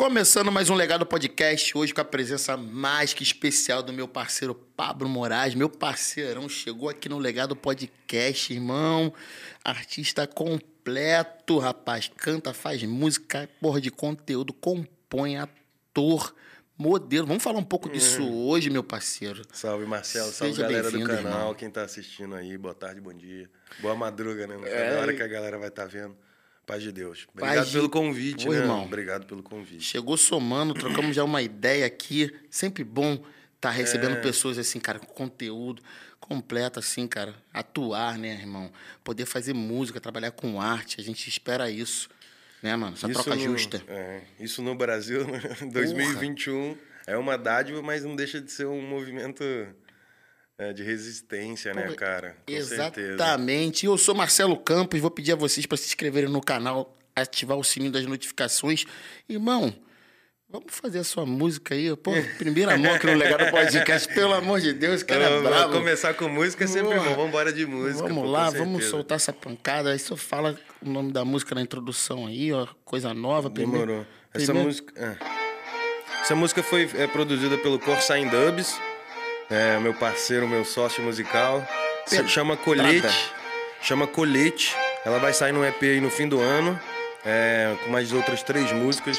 Começando mais um Legado Podcast, hoje com a presença mais que especial do meu parceiro Pablo Moraes. Meu parceirão chegou aqui no Legado Podcast, irmão. Artista completo, rapaz. Canta, faz música, porra de conteúdo, compõe, ator, modelo. Vamos falar um pouco disso hoje, meu parceiro. Salve, Marcelo. Salve, Seja galera do canal. irmão. Quem tá assistindo aí, boa tarde, bom dia. Boa madruga, né? É, É, hora e- que a galera vai estar vendo. Paz de Deus. Obrigado de- pelo convite, Ô, né? irmão. Obrigado pelo convite. Chegou somando, trocamos já uma ideia aqui. Sempre bom estar recebendo É. pessoas assim, cara, com conteúdo completo, assim, cara. Atuar, né, irmão? Poder fazer música, trabalhar com arte. A gente espera isso, né, mano? Essa troca no, justa. é, isso no Brasil, né? 2021, é uma dádiva, mas não deixa de ser um movimento é, de resistência, né, Porra, cara? Com certeza. Exatamente. Eu sou Marcelo Campos, vou pedir a vocês para se inscreverem no canal, ativar o sininho das notificações. Irmão, vamos fazer a sua música aí. Pô, primeira mão aqui no Legado Podcast, pelo amor de Deus, cara é Vamos- bravo. vamos começar com música é sempre bom. Vamos embora de música. Vamos pô, lá, vamos certeza. soltar essa pancada. Aí só fala o nome da música na introdução aí, ó. Coisa nova. primeiro- Demorou. Essa primeiro- música. é. Essa música foi é, produzida pelo Corsair Dubs, é, meu parceiro, meu sócio musical. Se Pedrada. chama Colete. Chama Colete. Ela vai sair no EP aí no fim do ano. é, com mais outras três músicas.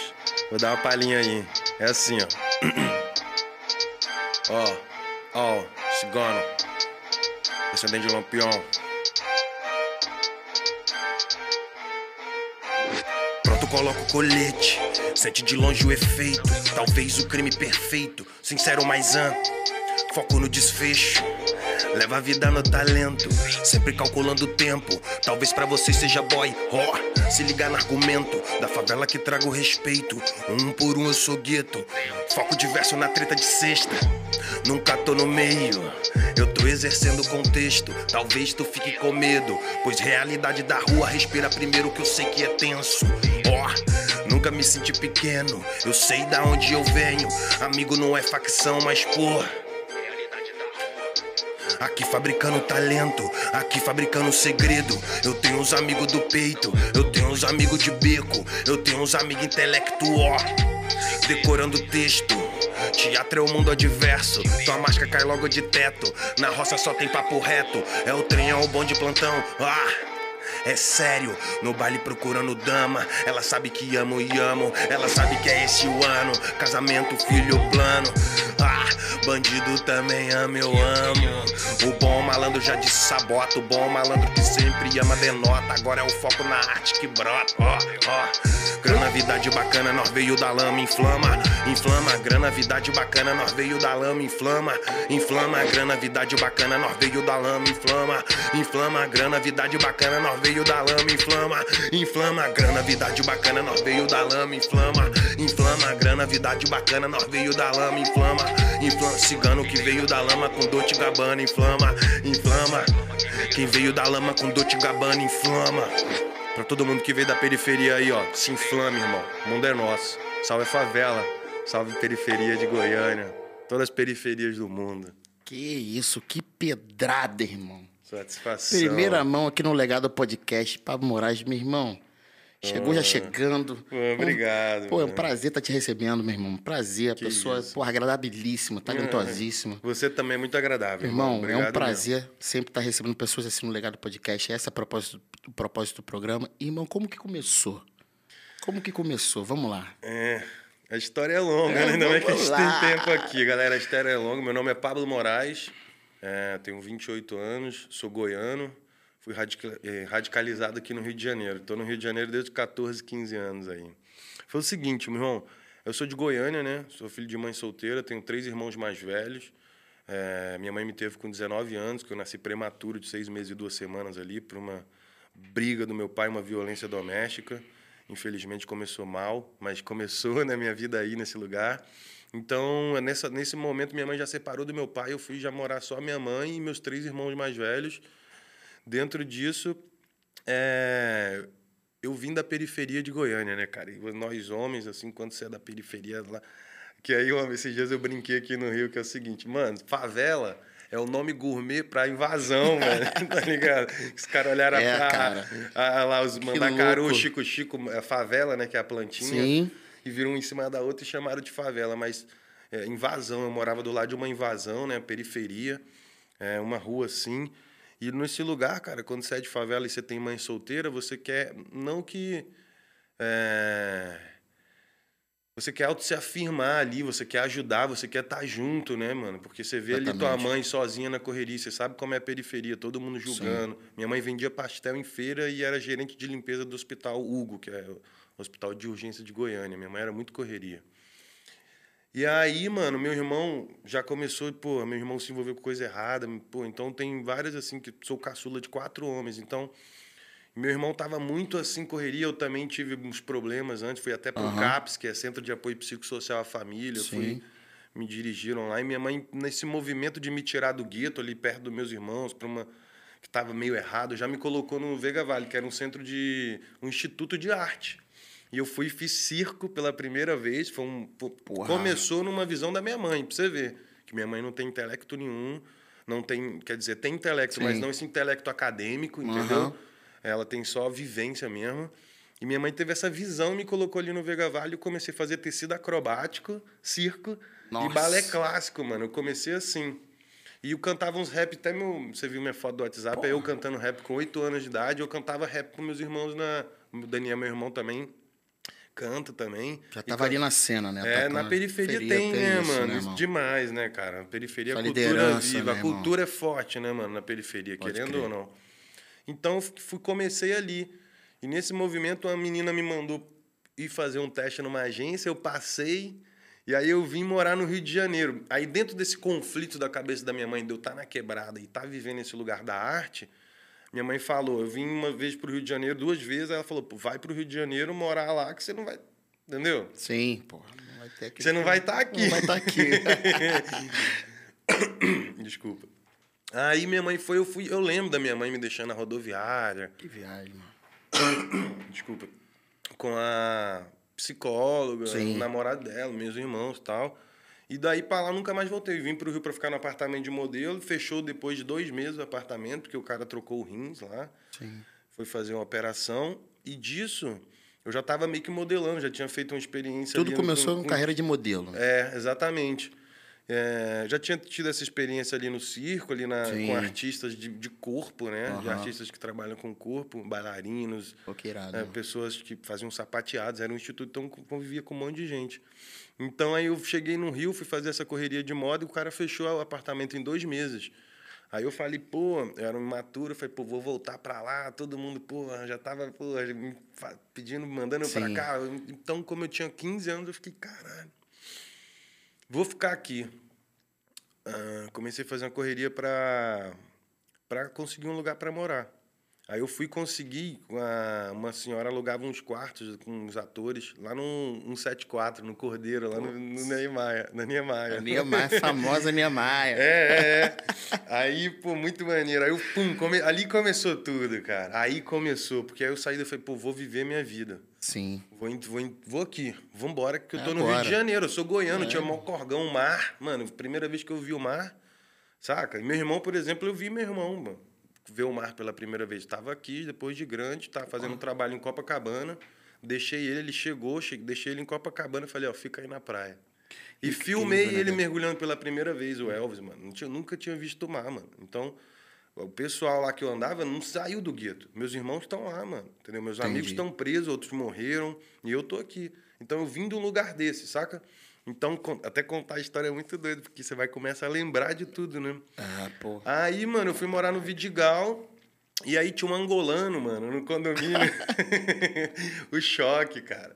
Vou dar uma palhinha aí. É assim, ó. Ó, ó, cigano. Descendente de lampião. Pronto, coloco o colete. Sente de longe o efeito. Talvez o crime perfeito. Sincero, mas amplo. Foco no desfecho. Leva a vida no talento. Sempre calculando o tempo. Talvez pra você seja boy. Ó, se ligar no argumento. Da favela que trago respeito. Um por um eu sou gueto. Foco diverso na treta de sexta. Nunca tô no meio. Eu tô exercendo o contexto. Talvez tu fique com medo. Pois realidade da rua respira primeiro que eu sei que é tenso. Ó, nunca me senti pequeno. Eu sei da onde eu venho. Amigo não é facção, mas porra. Aqui fabricando talento, aqui fabricando segredo. Eu tenho uns amigos do peito, eu tenho uns amigos de beco, eu tenho uns amigos intelectual. Decorando texto. Teatro é o mundo adverso, tua máscara cai logo de teto. Na roça só tem papo reto, é o trem, é o bom de plantão. Ah! É sério, no baile procurando dama. Ela sabe que amo e amo. Ela sabe que é esse o ano. Casamento, filho, plano. Ah, bandido também ama, eu amo. O bom malandro já disse sabota. O bom malandro que sempre ama denota. Agora é o foco na arte que brota. Ó, ó. Grana, vidade bacana, nós veio da lama, inflama, inflama. Grana, vidade bacana, nós veio da lama, inflama, inflama. Grana, vidade bacana, nós veio da lama, inflama, inflama. Grana, vidade bacana, nós veio da lama, inflama, inflama. Grana, vidade bacana, nós veio da lama, inflama, inflama. Grana, vidade bacana, nós veio da lama, inflama, inflama. Cigano que veio da lama com Dolce Gabbana, inflama, inflama. Quem veio da lama com Dolce Gabbana, inflama. Pra todo mundo que veio da periferia aí, ó, se inflame, irmão. O mundo é nosso. Salve favela, salve periferia de Goiânia, todas as periferias do mundo. Que isso, que pedrada, irmão. Satisfação. Primeira mão aqui no Legado Podcast, Pablo Moraes, meu irmão. Chegou já chegando. Pô, obrigado, Pô, é um mano. prazer estar te recebendo, meu irmão. Prazer. A Que pessoa, isso. porra, agradabilíssima, talentosíssima. Você também é muito agradável, Irmão, irmão. é um prazer sempre estar recebendo pessoas assim no Legado Podcast. Esse é o propósito, o propósito do programa. Irmão, como que começou? Como que começou? Vamos lá. mesmo. É, a história é longa, É, né? Ainda bem que a gente lá. tem tempo aqui, galera. A história é longa. Meu nome é Pablo Moraes, é, tenho 28 anos, sou goiano. Fui eh, radicalizado aqui no Rio de Janeiro. Estou no Rio de Janeiro desde 14, 15 anos aí. Foi o seguinte, meu irmão. Eu sou de Goiânia, né? Sou filho de mãe solteira, tenho três irmãos mais velhos. É, minha mãe me teve com 19 anos, que eu nasci prematuro de seis meses e duas semanas ali, por uma briga do meu pai, uma violência doméstica. Infelizmente começou mal, mas começou na minha vida aí nesse lugar. Então, é nessa, nesse momento, minha mãe já separou do meu pai, eu fui já morar só minha mãe e meus três irmãos mais velhos. Dentro disso, é, eu vim da periferia de Goiânia, né, cara? E nós homens, assim, quando você é da periferia lá. Que aí, uma- esses dias eu brinquei aqui no Rio, que é o seguinte, mano, favela é o nome gourmet pra invasão, mano. tá ligado? Os caras olharam É, pra, cara. a- lá, os Mandacaru. Chico Chico, a favela, né, que é a plantinha. Sim. E viram um em cima da outra e chamaram de favela, mas é, invasão, eu morava do lado de uma invasão, né, periferia, é, uma rua assim, e nesse lugar, cara, quando você é de favela e você tem mãe solteira, você quer, não que... É, você quer auto se afirmar ali, você quer ajudar, você quer estar tá junto, né, mano? Porque você vê Exatamente. ali tua mãe sozinha na correria, você sabe como é a periferia, todo mundo julgando. Sim. Minha mãe vendia pastel em feira e era gerente de limpeza do hospital Hugo, que é hospital de urgência de Goiânia. Minha mãe era muito correria. E aí, mano, meu irmão já começou, pô, meu irmão se envolveu com coisa errada, pô, então tem várias assim que sou caçula de quatro homens, então meu irmão estava muito assim, correria. Eu também tive uns problemas antes. Fui até para o uhum. CAPS, que é Centro de Apoio Psicossocial à Família. Sim. Fui, me dirigiram lá. E minha mãe, nesse movimento de me tirar do gueto, ali perto dos meus irmãos, para uma que estava meio errado, já me colocou no Vega Vale, que era um centro de. um instituto de arte. E eu fui fiz circo pela primeira vez. Foi um, começou numa visão da minha mãe, para você ver. Que minha mãe não tem intelecto nenhum. Não tem. Quer dizer, tem intelecto, Sim. mas não esse intelecto acadêmico, entendeu? Uhum. Ela tem só vivência mesmo. E minha mãe teve essa visão, me colocou ali no Vega Vale. Eu comecei a fazer tecido acrobático, circo Nossa. e balé clássico, mano. Eu comecei assim. E eu cantava uns rap, até meu. Você viu minha foto do WhatsApp, Porra. eu cantando rap com oito anos de idade. Eu cantava rap com meus irmãos na. O Daniel, meu irmão, também canta também. Já tava ali na cena, né? É, na periferia, tem, né, isso, mano? Né, demais, né, cara? Periferia, a cultura viva. Né, a cultura é forte, né, mano, na periferia, Pode querendo crer. ou não. Então, fui, comecei ali. E nesse movimento, uma menina me mandou ir fazer um teste numa agência, eu passei, e aí eu vim morar no Rio de Janeiro. Aí, dentro desse conflito da cabeça da minha mãe, de eu estar tá na quebrada e estar tá vivendo esse lugar da arte, minha mãe falou: eu vim uma vez para o Rio de Janeiro, duas vezes, ela falou: vai para o Rio de Janeiro morar lá que você não vai. Entendeu? Sim, ter Você não vai estar tá aqui. Não vai estar tá aqui. Desculpa. Aí minha mãe foi, eu fui, eu lembro da minha mãe me deixando na rodoviária. Que viagem, mano. Desculpa. Com a psicóloga, Sim. o namorado dela, meus irmãos e tal. E daí pra lá nunca mais voltei. Vim pro Rio pra ficar no apartamento de modelo. Fechou depois de dois meses o apartamento, porque o cara trocou o rins lá. Sim. Foi fazer uma operação. E disso, eu já tava meio que modelando, já tinha feito uma experiência. Tudo começou com, com carreira de modelo. É, exatamente. É, já tinha tido essa experiência ali no circo, ali na, com artistas de, de corpo, né? Uhum. De artistas que trabalham com corpo, bailarinos, é, pessoas que faziam sapateados. Era um instituto, então convivia com um monte de gente. Então aí eu cheguei no Rio, fui fazer essa correria de moda e o cara fechou o apartamento em dois meses. Aí eu falei, pô, eu era um imaturo, falei, pô, vou voltar para lá, todo mundo, pô, já tava, pô, pedindo, mandando para cá. Então, como eu tinha 15 anos, eu fiquei, caralho Vou ficar aqui. Uh, comecei a fazer uma correria para para conseguir um lugar para morar. Aí eu fui conseguir, uma, uma senhora alugava uns quartos com os atores lá no 174, no Cordeiro, lá no, no Niemeyer, na Niemeyer. A Niemeyer, famosa Niemeyer. É, é, é. Aí, pô, muito maneiro. Aí eu, pum, come... ali começou tudo, cara. Aí começou, porque aí eu saí e falei, pô, vou viver minha vida. Sim. Vou, vou, vou aqui, vou embora, que eu tô no Rio de Janeiro, eu sou goiano, é. tinha mó corgão, mar. Mano, primeira vez que eu vi o mar, saca? E meu irmão, por exemplo, eu vi meu irmão, mano ver o mar pela primeira vez. Estava aqui, depois de grande, estava fazendo um trabalho em Copacabana. Deixei ele, ele chegou, cheguei, deixei ele em Copacabana falei, ó, fica aí na praia. E, e filmei né, ele mergulhando pela primeira vez, o Elvis, mano. Tinha, nunca tinha visto o mar, mano. Então, o pessoal lá que eu andava não saiu do gueto. Meus irmãos estão lá, mano. Entendeu? Meus Entendi. amigos estão presos, outros morreram. E eu tô aqui. Então, eu vim de um lugar desse, saca? Então, até contar a história é muito doido, porque você vai começar a lembrar de tudo, né? Ah, pô. Aí, mano, eu fui morar no Vidigal. E aí tinha um angolano, mano, no condomínio. o choque, cara.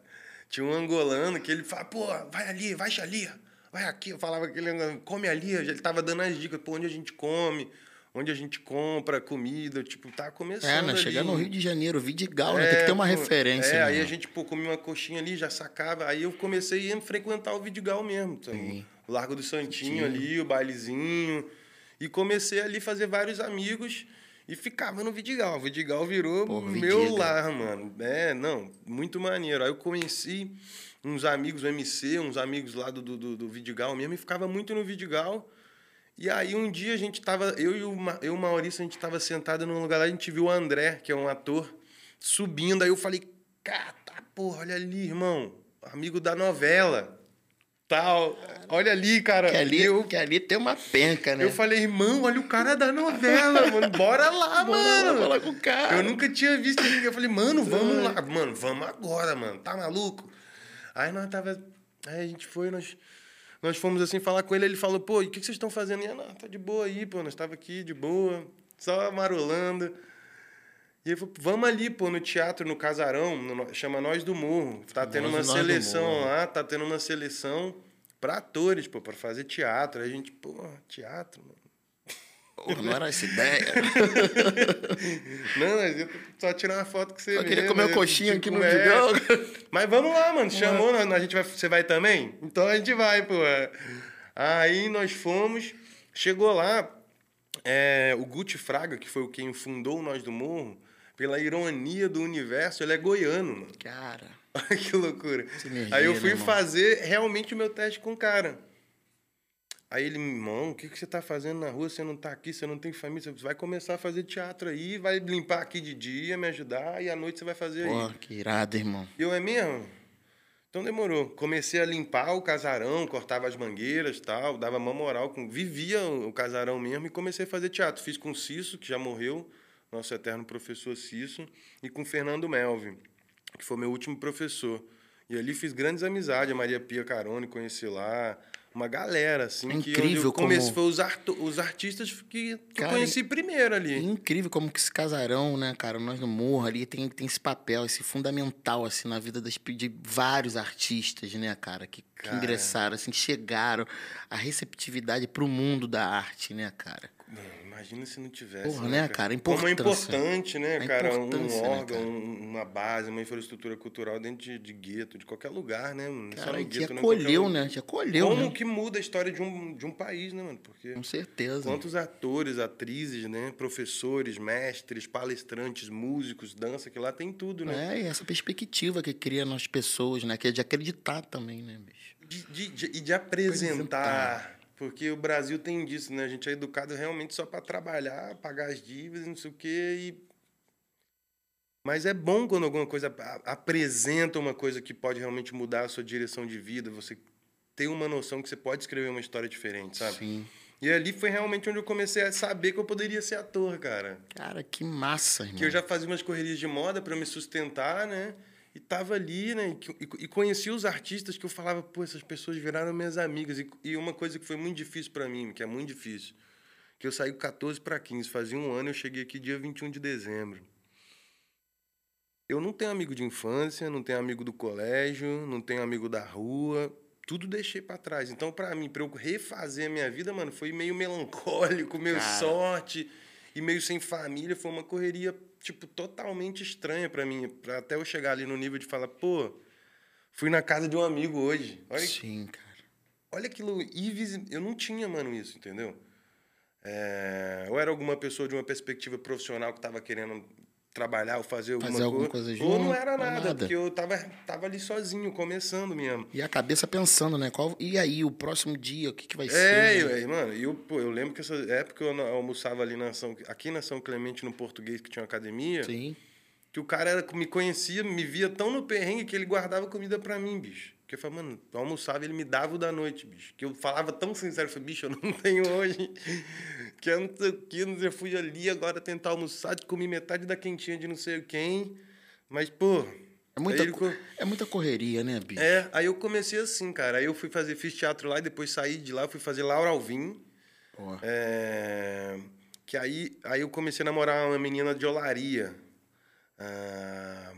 Tinha um angolano que ele fala, pô, vai ali, vai ali, vai aqui. Eu falava que ele come ali, ele tava dando as dicas, pô, onde a gente come, onde a gente compra comida, tipo, tá começando. É, né? Chegar no Rio de Janeiro, Vidigal, é, né? Tem que ter uma pô, referência. É, né? aí a gente, pô, comia uma coxinha ali, já sacava. Aí eu comecei a frequentar o Vidigal mesmo. Então, o Largo do Santinho ali, o bailezinho. E comecei ali a fazer vários amigos e ficava no Vidigal. O Vidigal virou Porra, meu Vidiga. lar, mano. É, não, muito maneiro. Aí eu conheci uns amigos do MC, uns amigos lá do, do, do Vidigal mesmo, e ficava muito no Vidigal. E aí um dia a gente tava, eu e o, eu, o Maurício, a gente tava sentado num lugar lá, a gente viu o André, que é um ator, subindo. Aí eu falei, cara, porra, olha ali, irmão. amigo da novela. Tal. Olha ali, cara. Que ali, eu, que ali tem uma penca, né? eu falei, irmão, olha o cara da novela, mano. Bora lá, Bora mano. falar com o cara. Eu nunca tinha visto ninguém. Eu falei, mano, vamos lá. Mano, vamos agora, mano. Tá maluco? Aí nós tava. Aí a gente foi, nós. Nós fomos assim falar com ele, ele falou, pô, e o que que vocês estão fazendo? E eu, não, tá de boa aí, pô, nós tava aqui de boa, só marolando. E ele falou, vamos ali, pô, no teatro, no casarão, no- chama Nós do Morro. Tá tendo Nós- uma seleção lá, tá tendo uma seleção pra atores, pô, pra fazer teatro. Aí a gente, pô, teatro, mano. Porra, não era essa ideia. Não, mas eu só tirar uma foto que você Eu queria comer uma coxinha aqui no é. Digão. Mas vamos lá, mano. Chamou, a gente vai, você vai também? Então a gente vai, pô. Aí nós fomos, chegou lá, é, o Guti Fraga, que foi o quem fundou o Nós do Morro, pela ironia do universo, ele é goiano, mano. Cara, Olha que loucura. energia, Aí eu né, fui irmão? fazer realmente o meu teste com o cara. Aí ele, irmão, o que, que você tá fazendo na rua? Você não tá aqui, você não tem família, você vai começar a fazer teatro aí, vai limpar aqui de dia, me ajudar, e à noite você vai fazer aí. porra, que irado, irmão. E eu, é mesmo? Então demorou. Comecei a limpar o casarão, cortava as mangueiras tal, dava uma moral. Com... Vivia o casarão mesmo e comecei a fazer teatro. Fiz com o Cisso, que já morreu, nosso eterno professor Cisso, e com o Fernando Melvin, que foi meu último professor. E ali fiz grandes amizades. A Maria Pia Carone conheci lá. Uma galera, assim, É que incrível eu comecei, como- foi os, arto- os artistas que, que eu conheci primeiro É ali. incrível como que esse casarão, né, cara, nós no morro ali tem, tem esse papel, esse fundamental, assim, na vida das, de vários artistas, né, cara, que, que Cara. ingressaram, assim, que chegaram a receptividade pro mundo da arte, né, cara. Mano, Imagina se não tivesse. Porra, né, cara? A Como é importância. importante, né, A cara? Um importância, né, órgão, cara? um- uma base, uma infraestrutura cultural dentro de, de gueto, de qualquer lugar, né? Não só Cara, no te gueto, né? Qualquer acolheu, né, te acolheu, Como né, que muda a história de um, de um país, né, mano? Porque com certeza. quantos atores, atrizes, né? Professores, mestres, palestrantes, músicos, dança, que lá tem tudo, né? É, e essa perspectiva que cria nas pessoas, né, que é de acreditar também, né, bicho. De, de- de- e de apresentar. Porque o Brasil tem disso, né? A gente é educado realmente só para trabalhar, pagar as dívidas, não sei o quê. E... Mas é bom quando alguma coisa apresenta uma coisa que pode realmente mudar a sua direção de vida. Você tem uma noção que você pode escrever uma história diferente, sabe? Sim. E ali foi realmente onde eu comecei a saber que eu poderia ser ator, cara. Cara, que massa, irmão. Que eu já fazia umas correrias de moda para me sustentar, né? E tava ali, né? E, e, conheci os artistas que eu falava, pô, essas pessoas viraram minhas amigas. E, e uma coisa que foi muito difícil para mim, que é muito difícil, que eu saí com 14 para 15, fazia um ano, eu cheguei aqui dia 21 de dezembro. Eu não tenho amigo de infância, não tenho amigo do colégio, não tenho amigo da rua, tudo deixei para trás. Então, para mim, para eu refazer a minha vida, mano, foi meio melancólico, meio Cara. sorte e meio sem família, foi uma correria tipo totalmente estranha para mim, para até eu chegar ali no nível de falar, pô, fui na casa de um amigo hoje. Olha, Sim, cara. olha aquilo eu não tinha, mano, isso, entendeu? É, ou era alguma pessoa de uma perspectiva profissional que estava querendo trabalhar ou fazer alguma, Fazer alguma coisa, coisa ou não junto, era nada, nada. porque eu tava, tava ali sozinho, começando mesmo. E a cabeça pensando, né? Qual... E aí, o próximo dia, o que, que vai É, ser? né? aí, mano, eu, pô, eu lembro que essa época eu almoçava ali na São, aqui na São Clemente, no português, que tinha uma academia, Sim. que o cara era, me conhecia, me via tão no perrengue que ele guardava comida pra mim, bicho. Que eu falava, mano, eu almoçava e ele me dava o da noite, bicho. Que eu falava tão sincero, eu falei, bicho, eu não tenho hoje. Que eu não sei o que, eu fui ali agora tentar almoçar, comi metade da quentinha de não sei quem. Mas, pô. É muita, ele é muita correria, né, bicho? é, aí eu comecei assim, cara. Aí eu fui fazer, fiz teatro lá e depois saí de lá, fui fazer Laura Alvim. É, que aí, aí eu comecei a namorar uma menina de olaria. Ah,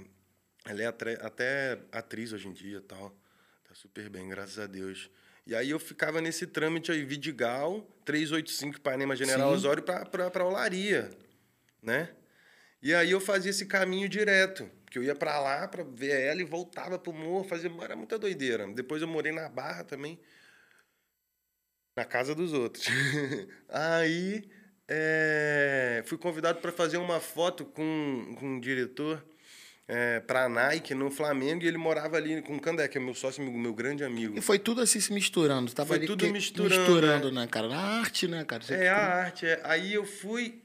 ela é até atriz hoje em dia tal. Tá super bem, graças a Deus. E aí eu ficava nesse trâmite aí, Vidigal, 385 Panema General Sim. Osório pra olaria, né? E aí eu fazia esse caminho direto, que eu ia pra lá pra ver ela e voltava pro morro, fazia era muita doideira. Depois eu morei na Barra também, na casa dos outros. aí é, fui convidado para fazer uma foto com, com um diretor é, para a Nike no Flamengo e ele morava ali com o Candé, que é meu sócio, meu, meu grande amigo. E foi tudo assim se misturando. Tava Foi tudo que- misturando, misturando, né, cara? Na arte, né, cara? Você É a arte. é. Aí eu fui,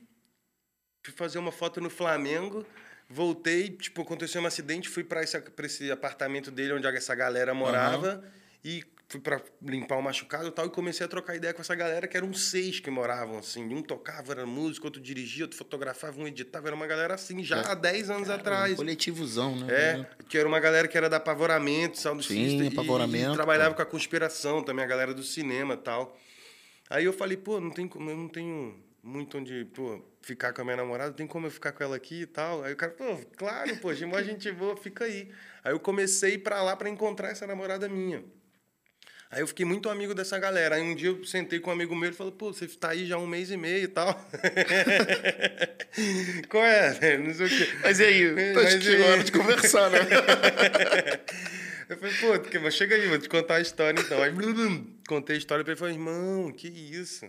fui fazer uma foto no Flamengo, Voltei, tipo, aconteceu um acidente, fui pra esse, pra esse apartamento dele onde essa galera morava e fui pra limpar o machucado e tal, e comecei a trocar ideia com essa galera, que eram seis que moravam, assim. Um tocava, era músico, outro dirigia, outro fotografava, um editava. Era uma galera assim, já há 10 anos atrás. Um coletivozão, né? É, que era uma galera que era da Apavoramento, Sound Sim, System, e- Apavoramento, E, trabalhava pô. com a conspiração também, a galera do cinema e tal. Aí eu falei, pô, não tem como, eu não tenho muito onde, pô, ficar com a minha namorada, tem como eu ficar com ela aqui e tal. Aí o cara, pô, claro, pô, de mó gente boa, fica aí. Aí eu comecei a ir pra lá pra encontrar essa namorada minha. Aí eu fiquei muito amigo dessa galera. Aí um dia eu sentei com um amigo meu e falou, pô, você tá aí já um mês e meio e tal. Qual é, velho? Não sei o quê. Mas e aí? Mas Acho e que chegou a hora de conversar, né? Eu falei, pô, que- mas chega aí, vou te contar a história então. Aí blum, blum, contei a história pra ele e falei, irmão, que isso?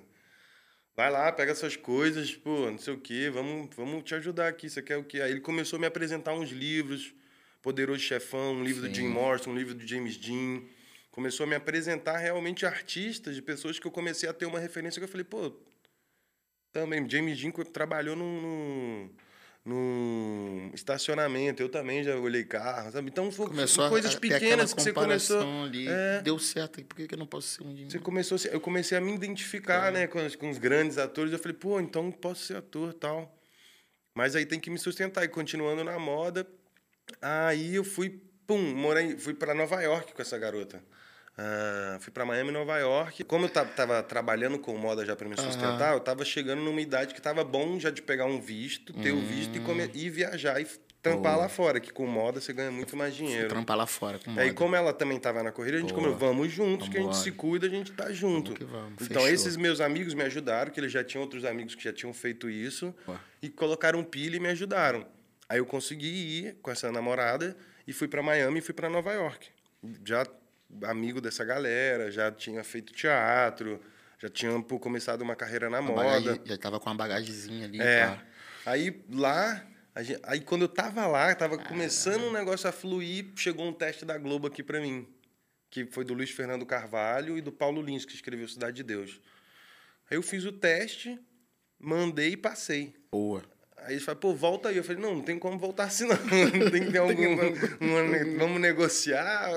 Vai lá, pega suas coisas, pô, não sei o quê, vamos, vamos te ajudar aqui, você quer o quê? Aí ele começou a me apresentar uns livros, Poderoso Chefão, um livro do Sim. Jim Morrison, um livro do James Dean. Começou a me apresentar realmente artistas, de pessoas que eu comecei a ter uma referência que eu falei, pô, também, James Dean trabalhou num, num, estacionamento, eu também já olhei carro, sabe? Então, foi, Começou a- coisas a ter aquela pequenas que você começou... ali. É. Deu certo. Por que, que eu não posso ser um mim? Você começou, a eu comecei a me identificar, né, com, os- com os grandes atores. Eu falei, pô, então posso ser ator e tal. Mas aí tem que me sustentar. E continuando na moda, aí eu fui, pum, morei, fui para Nova York com essa garota. Ah, fui para Miami, Nova York. Como eu ta- tava trabalhando com moda já para me sustentar, eu tava chegando numa idade que tava bom já de pegar um visto, ter o visto e, come- e viajar e trampar Boa. lá fora, que com moda você ganha muito mais dinheiro. Trampar lá fora com Aí, moda. como ela também tava na corrida, a gente Boa. comeu, vamos juntos, que a gente Vambora. se cuida, a gente tá junto. Vamos vamos, Então, fechou. esses meus amigos me ajudaram, que eles já tinham outros amigos que já tinham feito isso, Boa. e colocaram pilha e me ajudaram. Aí eu consegui ir com essa namorada e fui para Miami e fui para Nova York. Já amigo dessa galera, já tinha feito teatro, já tinha começado uma carreira na A moda. bagagem- já tava com uma bagagemzinha ali. É. Aí lá, a gen- aí quando eu tava lá, tava começando um negócio a fluir, chegou um teste da Globo aqui pra mim, que foi do Luiz Fernando Carvalho e do Paulo Lins, que escreveu Cidade de Deus. Aí eu fiz o teste, mandei e passei. Boa. Aí eles falaram, pô, volta aí. Eu falei, não, não tem como voltar assim, não. tem que ter algum. ne- vamos negociar.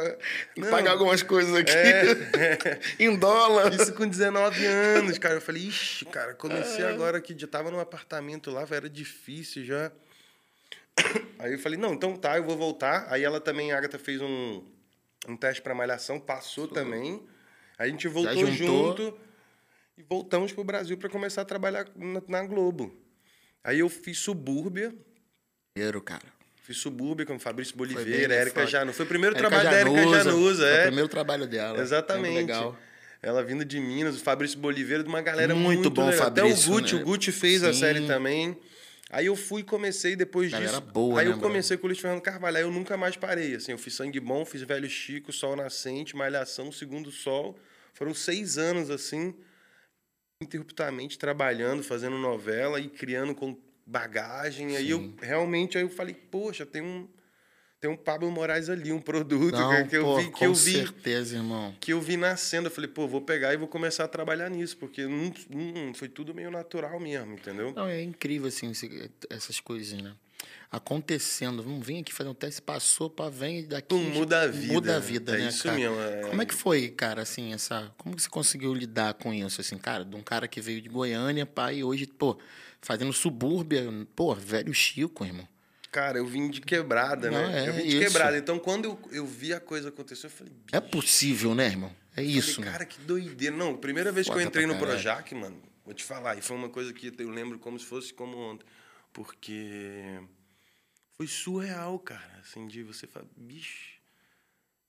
Não. Pagar algumas coisas aqui. É. em dólar. Isso com 19 anos, cara. Eu falei, ixi, cara, comecei agora que já tava num apartamento lá, era difícil já. Aí eu falei, não, então tá, eu vou voltar. Aí ela também, a Agatha, fez um, um teste pra malhação, passou também. Aí a gente voltou junto e voltamos pro Brasil pra começar a trabalhar na, na Globo. Aí eu fiz Subúrbia, Dinheiro, cara. fiz Subúrbia com o Fabrício Boliveira? Érica Foda. Janus. Foi o primeiro Érica trabalho da Érica Januza, Foi é. o primeiro trabalho dela. Exatamente. Legal. Ela vindo de Minas, o Fabrício Boliveira, de uma galera Muito muito, bom, legal. Até Fabrício, o Gucci, né? o Gucci fez a Sim. série também. Aí eu fui e comecei depois Galera disso. boa, aí né, eu bro? comecei com o Luiz Fernando Carvalho. Aí eu nunca mais parei. Assim, eu fiz Sangue Bom, fiz Velho Chico, Sol Nascente, Malhação, Segundo Sol. Foram seis anos, assim, interruptamente trabalhando, fazendo novela e criando com bagagem. Aí eu realmente aí eu falei, poxa, tem um. Tem um Pablo Moraes ali, um produto Não, que, que eu pô, vi, que eu vi certeza, irmão. que eu vi nascendo. Eu falei, pô, vou pegar e vou começar a trabalhar nisso, porque não, não- foi tudo meio natural mesmo, entendeu? Não, é incrível, assim, essas coisas, né? Acontecendo. Vamos vir aqui fazer um teste, passou, pá, vem daqui. Pum, muda a vida. Muda a vida, É né, isso cara? mesmo, é. Como é que foi, cara, assim, essa... Como que você conseguiu lidar com isso, assim, cara? De um cara que veio de Goiânia, pá, e hoje, pô, fazendo subúrbia, pô, velho Chico, irmão. Cara, eu vim de quebrada, Não, né? é eu vim de isso. quebrada. Então, quando eu, eu vi a coisa acontecer, eu falei, É possível, né, irmão? É isso, falei, né? cara, que doideira. Não, primeira vez que Foda eu entrei no. Projac, mano, vou te falar, e foi uma coisa que eu lembro como se fosse como ontem. Porque foi surreal, cara, assim, de você falar, bicho.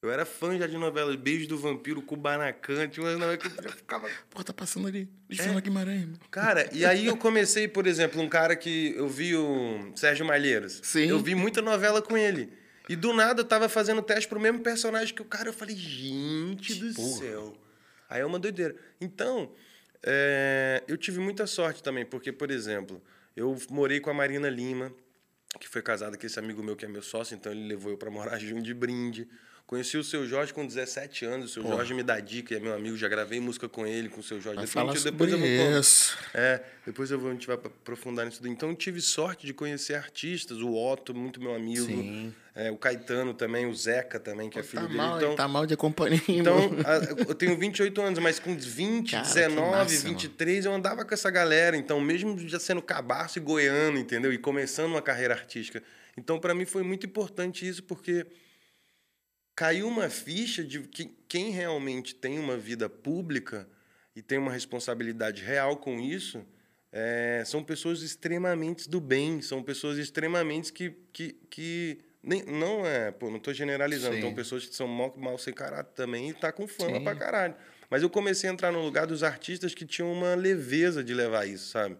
Eu era fã já de novelas Beijo do Vampiro, Kubanacan, tinha umas novelas que eu ficava Pô, tá passando ali. Luiz É. Guimarães. Cara, e aí eu comecei, por exemplo, um cara que eu vi o Sérgio Malheiros. Sim. Eu vi muita novela com ele. E do nada eu tava fazendo teste pro mesmo personagem que o cara. Eu falei, gente do Porra. céu. Aí é uma doideira. Então, é, eu tive muita sorte também, porque, por exemplo, eu morei com a Marina Lima, que foi casada com esse amigo meu que é meu sócio, então ele levou eu pra morar junto de brinde. Conheci o seu Jorge com 17 anos. O seu Jorge me dá dica, é meu amigo. Já gravei música com ele, com o seu Jorge. Vai Depois, depois eu vou isso. É, depois eu vou, a gente vai aprofundar nisso tudo. Então, eu tive sorte de conhecer artistas. O Otto, muito meu amigo. Sim. É, o Caetano também, o Zeca também, que é filho Tá dele. mal, então, tá mal de companhia. então, eu tenho 28 anos, mas com 20, Cara, que 19, massa, 23, eu andava com essa galera. Então, mesmo já sendo cabaço e goiano, entendeu? E começando uma carreira artística. Então, para mim foi muito importante isso, porque caiu uma ficha de que quem realmente tem uma vida pública e tem uma responsabilidade real com isso, é, são pessoas extremamente do bem, são pessoas extremamente que, que, que nem, não é, pô, não estou generalizando, Sim. são pessoas que são mal, mal sem caráter também e tá com fama Sim. pra caralho. Mas eu comecei a entrar no lugar dos artistas que tinham uma leveza de levar isso, sabe?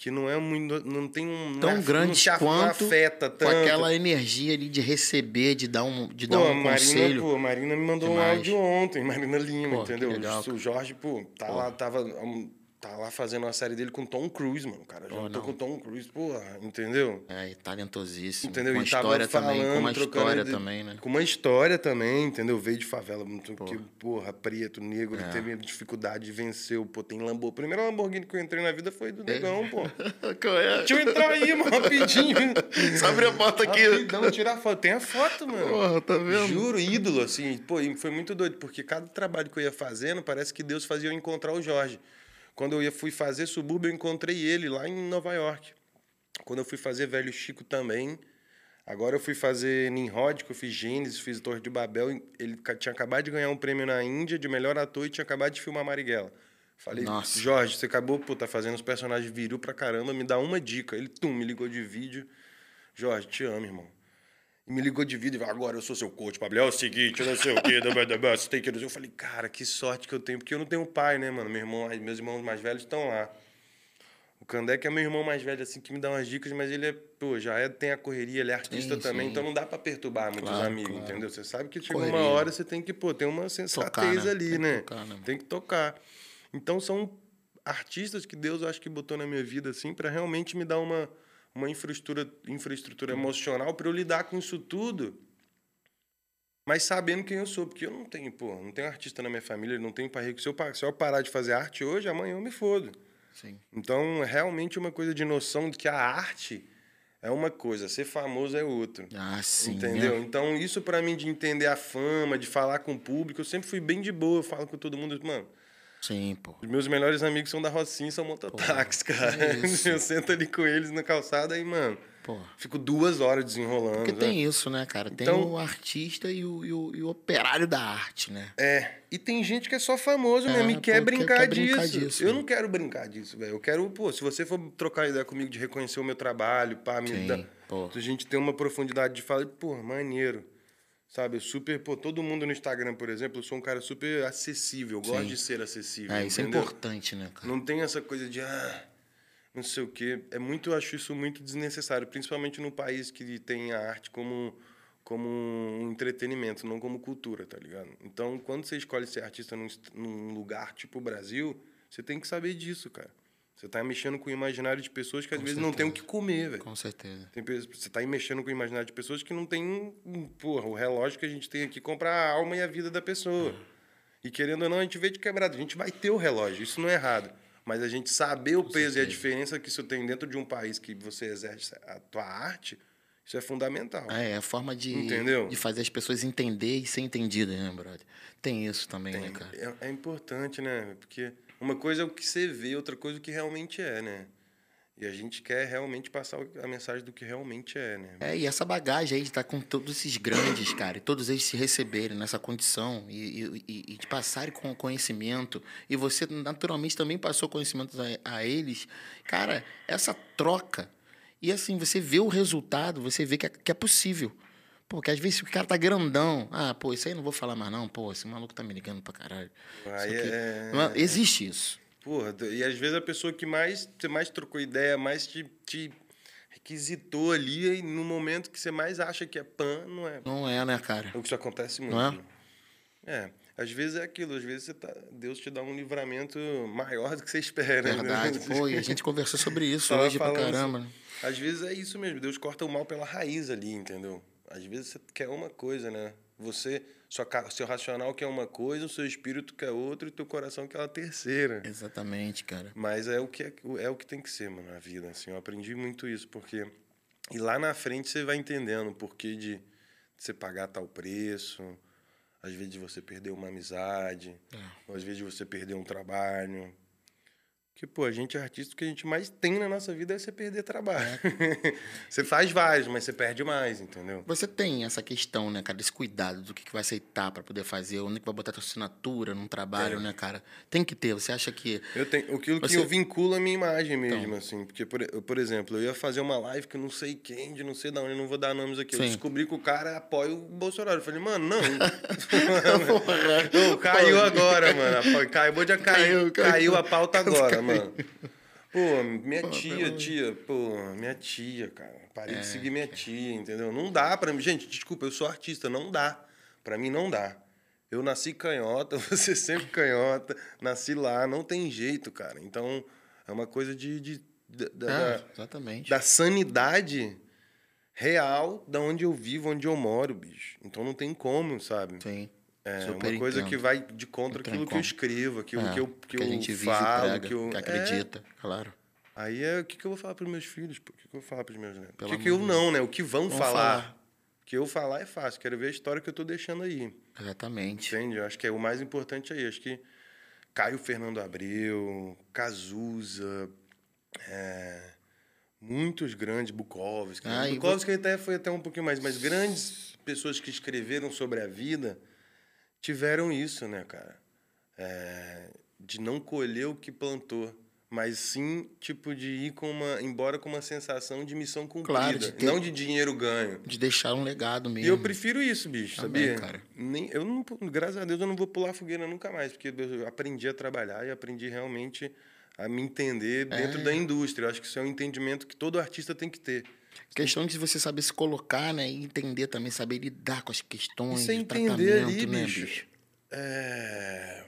Que não é muito, não tem um Tão não grandes não quanto afeta Com tanto. aquela energia ali de receber, de dar um, de dar Pô, um a Marina, conselho. pô, a Marina me mandou Demais. um áudio ontem, Marina Lima, Pô, entendeu? o Jorge, pô, tá lá, tava, um, tá lá fazendo uma série dele com Tom Cruise, mano. Cara, já Pô, tô com Tom Cruise, porra, entendeu? É, talentosíssimo. Entendeu? Com uma E tava história também, com uma falando, história ide- também, né? Com uma história também, entendeu? Veio de favela, muito que, porra, preto, negro, É. teve dificuldade, venceu, pô, tem Lamborghini. A primeira Lamborghini que eu entrei na vida foi do Negão, pô. Qual é? Deixa eu entrar aí, mano, rapidinho. Só abrir a porta aqui. Rapidão, tirar foto. Tem a foto, mano. Porra, tá vendo? Juro, ídolo, assim. Pô, e foi muito doido, porque cada trabalho que eu ia fazendo, parece que Deus fazia eu encontrar o Jorge. Quando eu fui fazer Subúrbio, eu encontrei ele lá em Nova York. Quando eu fui fazer Velho Chico também. Agora eu fui fazer Nimrod, que eu fiz Gênesis, fiz Torre de Babel. Ele tinha acabado de ganhar um prêmio na Índia de melhor ator e tinha acabado de filmar Marighella. Falei, Nossa. Jorge, você acabou, pô, tá fazendo os personagens viril pra caramba, me dá uma dica. Ele, tum, me ligou de vídeo. Jorge, te amo, irmão. E me ligou de vídeo e falou, agora eu sou seu coach, Pablo. É o seguinte, eu não sei o quê, você tem que... Eu falei, cara, que sorte que eu tenho, porque eu não tenho pai, né, mano? Meu irmão, meus irmãos mais velhos estão lá. O Kandek é meu irmão mais velho, assim, que me dá umas dicas, mas ele é, pô, já é, tem a correria, ele é artista Sim, também, sim. então não dá pra perturbar muitos Claro, amigos, claro. entendeu? Você sabe que chega uma hora, você tem que, pô, ter uma sensatez né? ali, Tem que né? tocar, né? Tem que tocar. Então são artistas que Deus eu acho que botou na minha vida assim para realmente me dar uma uma infraestrutura infraestrutura emocional para eu lidar com isso tudo. Mas sabendo quem eu sou, porque eu não tenho, pô, não tenho artista na minha família, não tenho pai rico. Se eu, se eu parar de fazer arte hoje, amanhã eu me fodo. Sim. Então, é realmente uma coisa de noção de que a arte é uma coisa, ser famoso é outra. Ah, sim. Entendeu? né? Então, isso pra mim de entender a fama, de falar com o público, eu sempre fui bem de boa, eu falo com todo mundo, mano, Sim, pô. os meus melhores amigos são da Rocinha, são mototáxis, cara. Eu sento ali com eles na calçada e, mano, Pô. fico duas horas desenrolando. Porque né? tem isso, né, cara? Tem Então- o artista e o, e, o, e o operário da arte, né? É, e tem gente que é só famoso É, mesmo e pô, quer, brincar, quer disso. brincar disso, Eu né? não quero brincar disso, velho. Eu quero, pô, se você for trocar ideia comigo de reconhecer o meu trabalho, pá, me Sim, dar. pô. A gente tem uma profundidade de fala, pô, maneiro. Sabe, super, pô, todo mundo no Instagram, por exemplo, eu sou um cara super acessível, gosto de ser acessível. É, isso entendeu? é importante, né, cara? Não tem essa coisa de, ah, não sei o quê. É muito, eu acho isso muito desnecessário, principalmente no país que tem a arte como, como um entretenimento, não como cultura, tá ligado? Então, quando você escolhe ser artista num, num lugar tipo o Brasil, você tem que saber disso, cara. Você tá mexendo com o imaginário de pessoas que às Com vezes não tem o que certeza. comer, velho. Com certeza. Tem Você está mexendo com o imaginário de pessoas que não tem, porra, o relógio que a gente tem aqui compra a alma e a vida da pessoa. E querendo ou não, a gente vê de quebrado. A gente vai ter o relógio, isso não é errado. Mas a gente saber o peso e a certeza. diferença que isso tem dentro de um país que você exerce a tua arte, isso é fundamental. É, é a forma de, Entendeu? de fazer as pessoas entender e ser entendidas, né, brother? Tem isso também, né, cara? É, é importante, né? Porque uma coisa é o que você vê, outra coisa é o que realmente é, né? E a gente quer realmente passar a mensagem do que realmente é, né? É, e essa bagagem aí de estar com todos esses grandes, cara, e todos eles se receberem nessa condição e, e, e- e de passarem com conhecimento, e você naturalmente também passou conhecimento a, a eles, cara, essa troca. E assim, você vê o resultado, você vê que é, que é possível. Pô, porque às vezes o cara tá grandão. Ah, pô, isso aí não vou falar mais, não. Pô, esse maluco tá me ligando pra caralho. Aí é- Não é- Existe isso. Porra, e às vezes a pessoa que mais você mais trocou ideia, mais te, te requisitou ali, e no momento que você mais acha que é pan, não é. Não é, né, cara? O que isso acontece muito. Não é? né? É, às vezes é aquilo, às vezes você tá, Deus te dá um livramento maior do que você espera. né? Verdade. Pô, e a gente conversou sobre isso Tava hoje pra caramba. né? Às vezes é isso mesmo, Deus corta o mal pela raiz ali, entendeu? Às vezes você quer uma coisa, né? Você, sua, seu racional quer uma coisa, o seu espírito quer outra e teu coração quer uma terceira. Exatamente, cara. Mas é o que é, é o que tem que ser, mano, na vida, assim. Eu aprendi muito isso, porque e lá na frente você vai entendendo o porquê de você pagar tal preço, às vezes de você perder uma amizade, ou às vezes de você perder um trabalho. Que, pô, a gente é artista, o que a gente mais tem na nossa vida é você perder trabalho. você faz vários, mas você perde mais, entendeu? Você tem essa questão, né, cara, desse cuidado do que, que vai aceitar pra poder fazer, onde que vai botar tua assinatura num trabalho, né, cara? Tem que ter. Você acha que. Eu tenho, aquilo que Você- eu vinculo a minha imagem mesmo, assim. Porque, por, eu, por exemplo, eu ia fazer uma live que eu não sei quem, de não sei de onde, eu não vou dar nomes aqui. Eu Sim. descobri que o cara apoia o Bolsonaro. Eu falei, mano, não. Não, caiu agora, mano. Acabou de cair. Caiu, caiu. Caiu a pauta agora, Caiu. Mano. Pô, minha Pô, tia, pelo- tia, pô, minha tia, cara. Parei É, de seguir minha tia, entendeu? Não dá pra mim. Gente, desculpa, eu sou artista, não dá. Pra mim não dá. Eu nasci canhota, você sempre canhota, nasci lá, não tem jeito, cara. Então, é uma coisa de, de- Ah, da- exatamente. da sanidade real da onde eu vivo, onde eu moro, bicho. Então não tem como, sabe? Sim. É Super uma coisa entendo. que vai de contra aquilo que eu escrevo, aquilo É, que eu, que a eu gente vive falo, prega, que eu que É, acredita, claro. Aí é o que, que eu vou falar pros meus filhos, pô? O que, que eu vou falar pros meus netos? O que, que eu não, né? O que vão Vão falar. falar. O que eu falar é fácil. Quero ver a história que eu tô deixando aí. Exatamente. Entende? Eu acho que é o mais importante aí. Acho que Caio Fernando Abreu, Cazuza, é, muitos grandes, Bukowski. Ah, né? Bukowski até foi até um pouquinho mais, mas grandes pessoas que escreveram sobre a vida tiveram isso, né, cara? É, de não colher o que plantou. Mas sim, tipo, de ir com uma. embora com uma sensação de missão cumprida. Claro, de ter- Não de dinheiro ganho. De deixar um legado mesmo. E eu prefiro isso, bicho, Também, sabia? cara. Nem, eu não, graças a Deus eu não vou pular fogueira nunca mais, porque eu aprendi a trabalhar e aprendi realmente a me entender É. dentro da indústria. Eu acho que isso é um entendimento que todo artista tem que ter. Questão de você saber se colocar, né? E entender também, saber lidar com as questões. Isso é de entender tratamento, ali, né, bicho. É,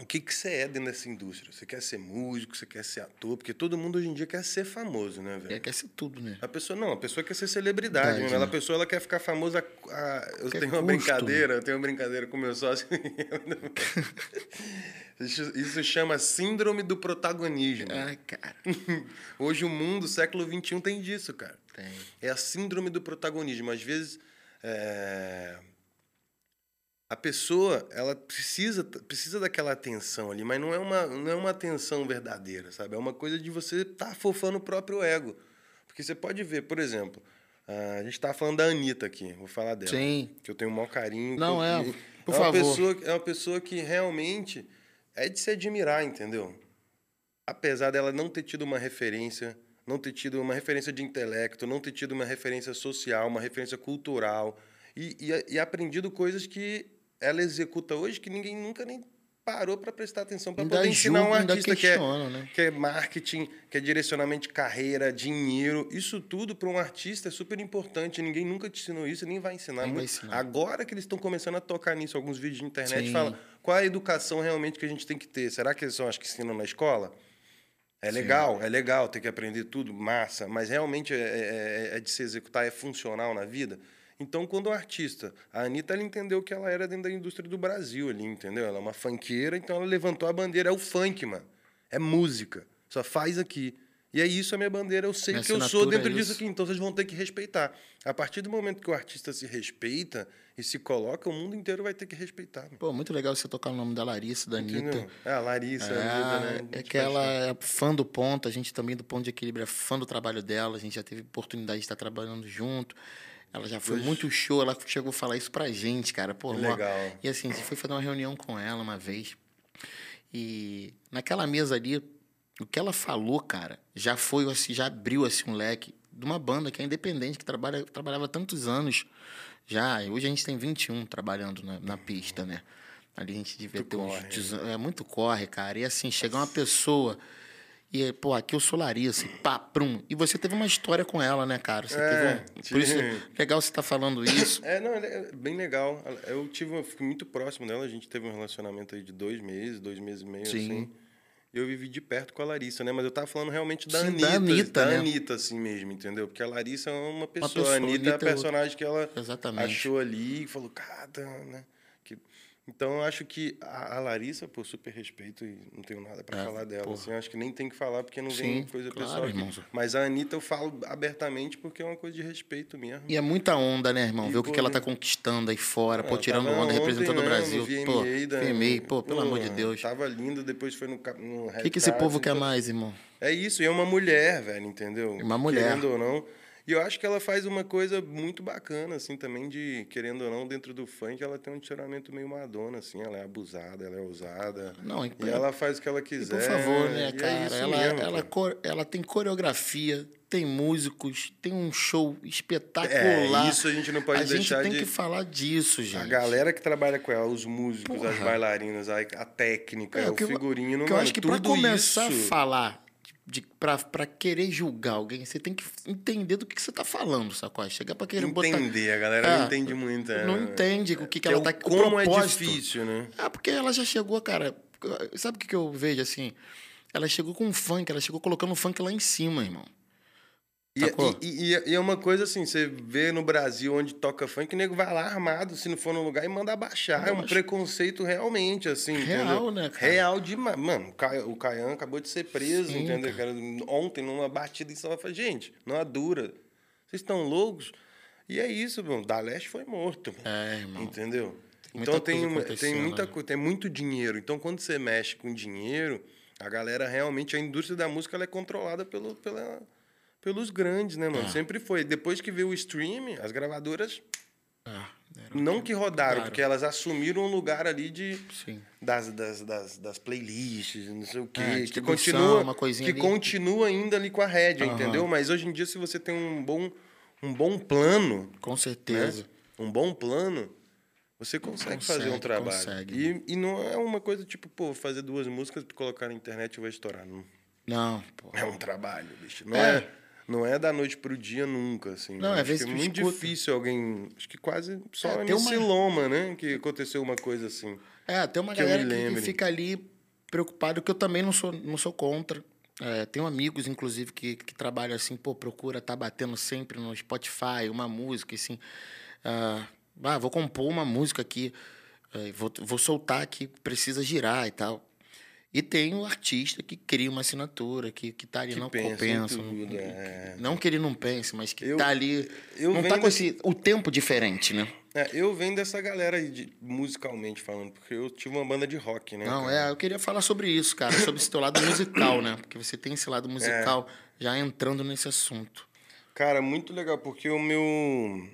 O que, que você é dentro dessa indústria? Você quer ser músico, você quer ser ator? Porque todo mundo hoje em dia quer ser famoso, né, velho? É, quer ser tudo, né? A pessoa não, a pessoa quer ser celebridade, Verdade, mesmo. Ela, a né? pessoa ela quer ficar famosa. a- eu tenho uma custo, brincadeira, eu tenho uma brincadeira com meu sócio. isso, isso chama síndrome do protagonismo. Ai, cara. Hoje o mundo, século XXI, tem disso, cara. Tem. É a síndrome do protagonismo. Às vezes, é, a pessoa, ela precisa, precisa daquela atenção ali, mas não é, uma, não é uma atenção verdadeira, sabe? É uma coisa de você estar tá fofando o próprio ego. Porque você pode ver, por exemplo, a gente está falando da Anitta aqui, vou falar dela. Sim. Que eu tenho o maior carinho. Não, é, por é uma favor. Pessoa, é uma pessoa que realmente é de se admirar, entendeu? apesar dela não ter tido uma referência, não ter tido uma referência de intelecto, não ter tido uma referência social, uma referência cultural, e, e, e aprendido coisas que ela executa hoje que ninguém nunca nem parou para prestar atenção para poder ensinar um julga, ainda artista que é, né? que é marketing, que é direcionamento de carreira, dinheiro. Isso tudo para um artista é super importante. Ninguém nunca te ensinou isso, nem vai ensinar. Nem vai ensinar. Agora que eles estão começando a tocar nisso, alguns vídeos de internet Sim. falam qual é a educação realmente que a gente tem que ter. Será que eles são as que ensinam na escola? É legal, é legal ter que aprender tudo, massa, mas realmente é, é- é de se executar, é funcional na vida. Então, quando o artista, a Anitta, ela entendeu que ela era dentro da indústria do Brasil ali, entendeu? Ela é uma funkeira, então ela levantou a bandeira, é o funk, mano. É música. Só faz aqui. E é isso a minha bandeira, eu sei Minha que eu sou assinatura dentro é disso isso. aqui, então vocês vão ter que respeitar. A partir do momento que o artista se respeita e se coloca, o mundo inteiro vai ter que respeitar. mano. Pô, muito legal você tocar o nome da Larissa, da Anitta. É, a Larissa, a Anitta, né? É, é que ela é fã do ponto, a gente também do ponto de equilíbrio é fã do trabalho dela, a gente já teve oportunidade de estar trabalhando junto. Ela já foi muito show, ela chegou a falar isso pra gente, cara. Pô, legal. E assim, a gente foi fazer uma reunião com ela uma vez. E naquela mesa ali, o que ela falou, cara, já foi assim, já abriu assim um leque de uma banda que é independente, que trabalha, trabalhava há tantos anos já. Hoje a gente tem 21 trabalhando na, na pista, né? Ali a gente devia Muito ter uns corre. 18 É muito corre, cara. E assim, chegar uma pessoa. E, pô, aqui eu sou Larissa, e pá, prum. E você teve uma história com ela, né, cara? Você É, teve um... Por isso, legal você estar falando isso. É, não, é bem legal. Eu tive, eu fiquei muito próximo dela. A gente teve um relacionamento aí de dois meses, dois meses e meio, Sim. assim. Eu vivi de perto com a Larissa, né? Mas eu tava falando realmente da Sim, Anitta. da Anitta, da né? Anitta, assim mesmo, entendeu? Porque a Larissa é uma pessoa. pessoa, a Anitta, é Anitta a é personagem que ela Exatamente. achou ali e falou, cara, né? Então eu acho que a, a Larissa, por super respeito, e não tenho nada pra É, falar dela. Assim, acho que nem tem que falar porque não vem Sim, coisa claro, pessoal aqui. irmão. Mas a Anitta eu falo abertamente porque é uma coisa de respeito mesmo. E é muita onda, né, irmão? E, Ver o que, que ela pô, tá conquistando aí fora, pô, Ah, tirando onda, representando o né, Brasil. VMA Pô, da- VMA, pô, pelo amor de Deus. Tava lindo, depois foi no, no O que, que esse povo Carpet, quer então- mais, irmão? É isso, e é uma mulher, velho, entendeu? Uma mulher. Querendo ou não. E eu acho que ela faz uma coisa muito bacana, assim, também de, querendo ou não, dentro do funk, ela tem um tiramento meio Madonna, assim, ela é abusada, ela é ousada. Não, e- e ela faz o que ela quiser. por favor, né, é cara? isso ela, mesmo, ela, cara. ela tem coreografia, tem músicos, tem um show espetacular. É, isso a gente não pode a gente deixar tem de... que falar disso, gente. A galera que trabalha com ela, os músicos, as Porra. bailarinas, a, a técnica, É, o que figurino, que eu mano, acho que pra começar isso... a falar, pra querer julgar alguém, você tem que entender do que, que você tá falando, sacou? Chegar pra querer botar... Entender, a galera É, não entende muito. é. Não entende o que, que é ela o tá... como o é difícil, né? Ah, porque ela já chegou, cara. Sabe o que, que eu vejo assim? Ela chegou com funk, ela chegou colocando o funk lá em cima, irmão. E, e, e- e é uma coisa assim, você vê no Brasil onde toca funk, o nego vai lá armado, se não for no lugar, e manda abaixar. Manda é um preconceito realmente, assim, Real, entendeu? né, cara? Real demais. Mano, o Ca- o Caian acabou de ser preso, Sim, entendeu? Cara, ontem, numa batida em São Paulo, gente, não é dura. Vocês estão loucos? E é isso, mano. Da Leste foi morto. É, irmão. Entendeu? Então tem, tem muita né? coisa, tem muito dinheiro. Então quando você mexe com dinheiro, a galera realmente, a indústria da música ela é controlada pelo, pela, pelos grandes, né, mano? É. Sempre foi. Depois que veio o streaming, as gravadoras era- não que rodaram, Claro. porque elas assumiram um lugar ali de Sim. das, das, das, das playlists, não sei o quê, É, que continua uma coisinha que ali. continua ainda ali com a rédea, Aham. entendeu? Mas hoje em dia se você tem um bom um bom plano, Com né? certeza. Um bom plano, você consegue, fazer um Consegue, trabalho. consegue. E, e não é uma coisa tipo, pô, fazer duas músicas colocar na internet e vai estourar. Não. Não, pô. É um trabalho, bicho. Não É. é, não é da noite pro dia nunca, assim. Não, às vezes que é muito escuta. difícil alguém. Acho que quase só É, é, tem MC uma- Loma, né? Que aconteceu uma coisa assim. É, tem uma Que galera que, que fica ali preocupado, que eu também não sou, não sou contra. É, tenho amigos, inclusive, que, que trabalham assim, pô, procura tá batendo sempre no Spotify, uma música, assim. Ah, ah, vou compor uma música aqui, eh, vou, vou soltar aqui, precisa girar e tal. E tem o artista que cria uma assinatura, que, que tá ali, Que não pensa compensa. tudo, não, é. não que ele não pense, mas que Eu- tá ali. eu não tá com desse- esse, o tempo diferente, né? É, eu venho dessa galera aí, de- musicalmente falando, porque eu tive uma banda de rock, né? Não, cara? é, eu queria falar sobre isso, cara, sobre esse teu lado musical, né? Porque você tem esse lado musical É. já entrando nesse assunto. Cara, muito legal, porque o meu.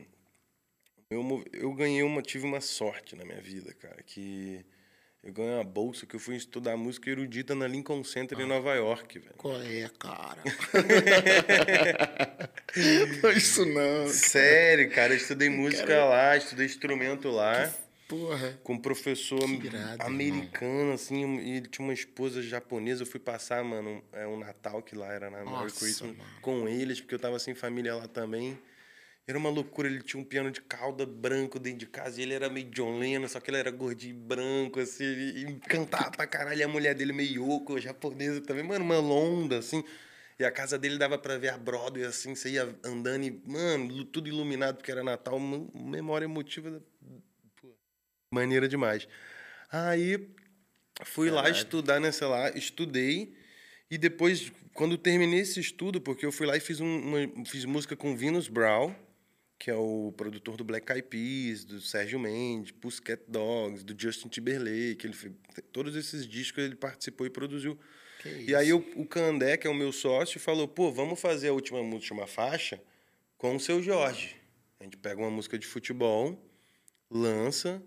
mov- eu ganhei uma. Tive uma sorte na minha vida, cara, que eu ganhei uma bolsa que eu fui estudar música erudita na Lincoln Center Ah. em Nova York, velho. Qual é, cara? não isso não. Sério, cara, eu estudei música lá, estudei instrumento lá. Porra. Com um professor Que irado, americano, assim, e ele tinha uma esposa japonesa. Eu fui passar, mano, é um Natal que lá era na Merry Nossa, Christmas mano. com eles, porque eu tava sem família lá também. Era uma loucura, ele tinha um piano de cauda branco dentro de casa, e ele era meio John Lennon, só que ele era gordinho branco, assim, e cantava pra caralho, e a mulher dele meio yoko, japonesa também, mano, uma londa, assim. E a casa dele dava pra ver a Broadway, assim, você ia andando e, mano, tudo iluminado, porque era Natal, uma memória emotiva da- Maneira demais. Aí fui lá Caralho. estudar nessa lá, estudei. E depois, quando terminei esse estudo, porque eu fui lá e fiz, um- uma, fiz música com Venus Brown, que é o produtor do Black Eyed Peas, do Sérgio Mendes, Pussycat Dogs, do Justin Timberlake. Ele fez, todos esses discos ele participou e produziu. Que E aí o, o Candé, que é o meu sócio, falou, pô, vamos fazer a última música, uma faixa, com o seu Jorge. A gente pega uma música de futebol, lança,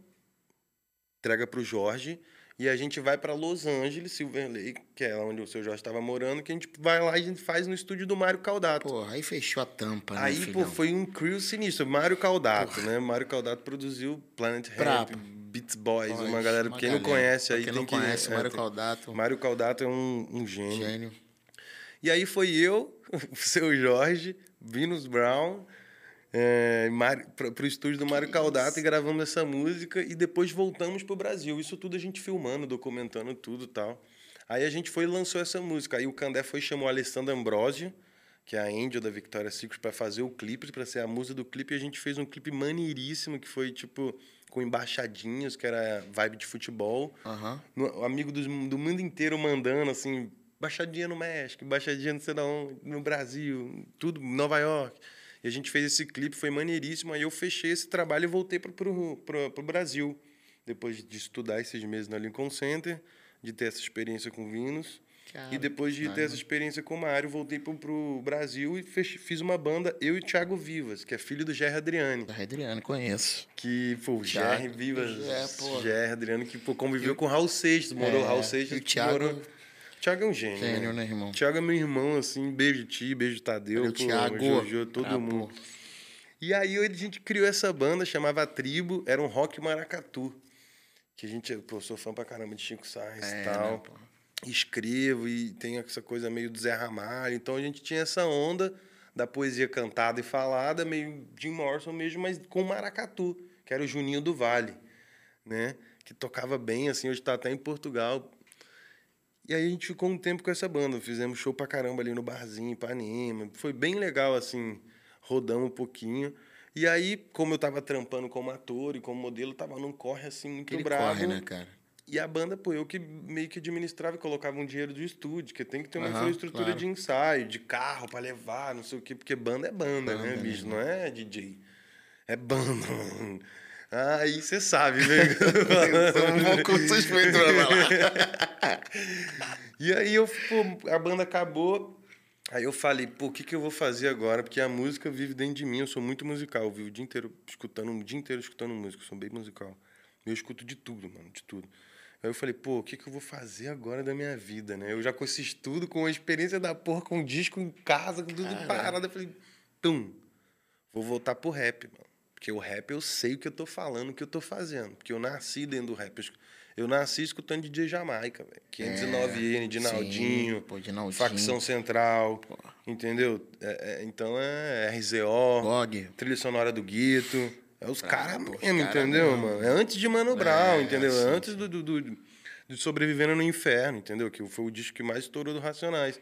entrega pro Jorge, e a gente vai para Los Angeles, Silver Lake, que é onde o seu Jorge estava morando, que a gente vai lá e a gente faz no estúdio do Mário Caldato. Porra, aí fechou a tampa, né, Aí, pô, filhão? foi um crew sinistro. Mário Caldato, né? Mário Caldato produziu Planet Brabo. Rap, Beats Boys, Pois, uma galera, uma quem não galera. conhece Pra aí quem tem não que... conhece, é, Mário Caldato, Mário Caldato é um, um gênio. gênio. E aí foi eu, o seu Jorge, Venus Brown, é, para o estúdio do Mário Caldato e gravamos essa música e depois voltamos pro Brasil. Isso tudo a gente filmando, documentando tudo e tal. Aí a gente foi e lançou essa música. Aí o Candé foi e chamou a Alessandra Ambrosio, que é a Angel da Victoria's Secret, para fazer o clipe, para ser a música do clipe. E a gente fez um clipe maneiríssimo, que foi tipo com embaixadinhos, que era vibe de futebol. Aham. No- amigo dos, do mundo inteiro mandando, assim, baixadinha no México, baixadinha não sei de onde, no Brasil, tudo, Nova York. E a gente fez esse clipe, foi maneiríssimo. Aí eu fechei esse trabalho e voltei pro, pro Brasil. Depois de estudar esses meses na Lincoln Center, de ter essa experiência com vinos. Cara, e depois de ter caramba. essa experiência com o Mário, voltei pro, pro Brasil e fech- fiz uma banda, eu e o Thiago Vivas, que é filho do Gerry Adriani. Da Adriano, conheço. Que, pô, o Gerry Vivas, é, pô. Gerry Adriano, que pô, conviveu com o Raul Seixas, morou É, Raul Seixas. e o Thiago- morou... O Thiago é um gênio. Gênio, né, irmão? O Thiago é meu irmão, assim, beijo ti, beijo Tadeu, Valeu, Thiago. Jojo, todo mundo. E aí a gente criou essa banda, chamava Tribo, era um rock maracatu. Que a gente, pô, eu sou fã pra caramba de Chico Sainz É, e tal. né? Escrevo e tem essa coisa meio do Zé Ramalho. Então a gente tinha essa onda da poesia cantada e falada, meio Jim Morrison mesmo, mas com maracatu, que era o Juninho do Vale, né? Que tocava bem, assim, hoje tá até em Portugal. E aí a gente ficou um tempo com essa banda, fizemos show pra caramba ali no barzinho, em Ipanema. Foi bem legal, assim, rodamos um pouquinho. E aí, como eu tava trampando como ator e como modelo, tava num corre, assim, muito Aquele bravo. corre, né, cara? E a banda, pô, eu que meio que administrava e colocava um dinheiro do estúdio, que tem que ter uma infraestrutura claro. de ensaio, de carro pra levar, não sei o quê, porque banda é banda, né, Banda, bicho? né? Não é DJ. É banda, mano. Aí você sabe, né? Sou um pouco suspeito pra falar. E aí eu, pô, a banda acabou. Aí eu falei, pô, o que, que eu vou fazer agora? Porque a música vive dentro de mim, eu sou muito musical, eu vivo o dia inteiro escutando, o dia inteiro escutando música, eu sou bem musical. Eu escuto de tudo, mano, de tudo. Aí eu falei, pô, o que, que eu vou fazer agora da minha vida, né? Eu já com esse estudo, com a experiência da porra, com disco em casa, com tudo parado, eu falei, tum, vou voltar pro rap, mano. Porque o rap eu sei o que eu tô falando, o que eu tô fazendo. Porque eu nasci dentro do rap. Eu nasci escutando DJ Jamaica, velho. 509N, Dinaldinho, É, pô, Dinaldinho. Facção Central, entendeu? É, é, então é RZO, GOG. trilha sonora do Guito. É os caras pô, os mesmo, cara entendeu, mesmo. mano? É antes de Mano Brown, É, entendeu? sim, antes do, do, do- de Sobrevivendo no Inferno, entendeu? Que foi o disco que mais estourou do Racionais.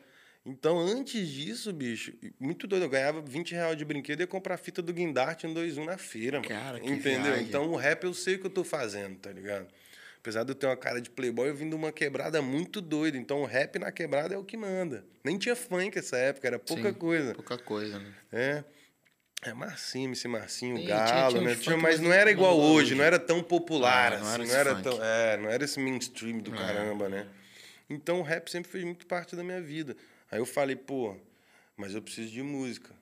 Então, antes disso, bicho, muito doido. Eu ganhava 20 reais de brinquedo e ia comprar fita do Guindarte em 2-1 na feira, mano. Cara, que Entendeu? viagem. Então, o rap eu sei o que eu tô fazendo, tá ligado? Apesar de eu ter uma cara de playboy, eu vim de uma quebrada muito doida. Então, o rap na quebrada é o que manda. Nem tinha funk nessa época, era pouca Sim, coisa. Pouca coisa, né? É. É Marcinho, esse Marcinho, Sim, Galo, tinha- tinha né? Tinha, mas não era igual hoje, hoje. não era tão popular, Ah, não assim, era não era, tão, é, não era esse mainstream do É. caramba, né? Então o rap sempre fez muito parte da minha vida. Aí eu falei, pô, mas eu preciso de música.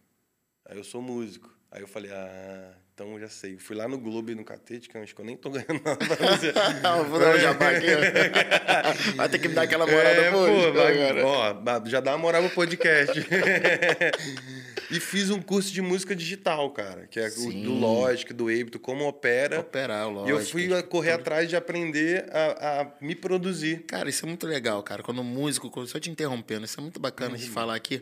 Aí eu sou músico. Aí eu falei, ah, então eu já sei. Fui lá no Globo e no Catete, que eu acho que eu nem tô ganhando nada pra você. Vou aqui. ó. Vai ter que me dar aquela moral É, pô, vai, ó, já dá uma moral pro podcast. e fiz um curso de música digital, cara, que é o Sim. do Logic, do Ableton, como opera. Operar, E lógico. eu fui correr atrás de aprender a, a me produzir. Cara, isso é muito legal, cara. Quando o músico, só te interrompendo, isso é muito bacana Uhum. de falar aqui.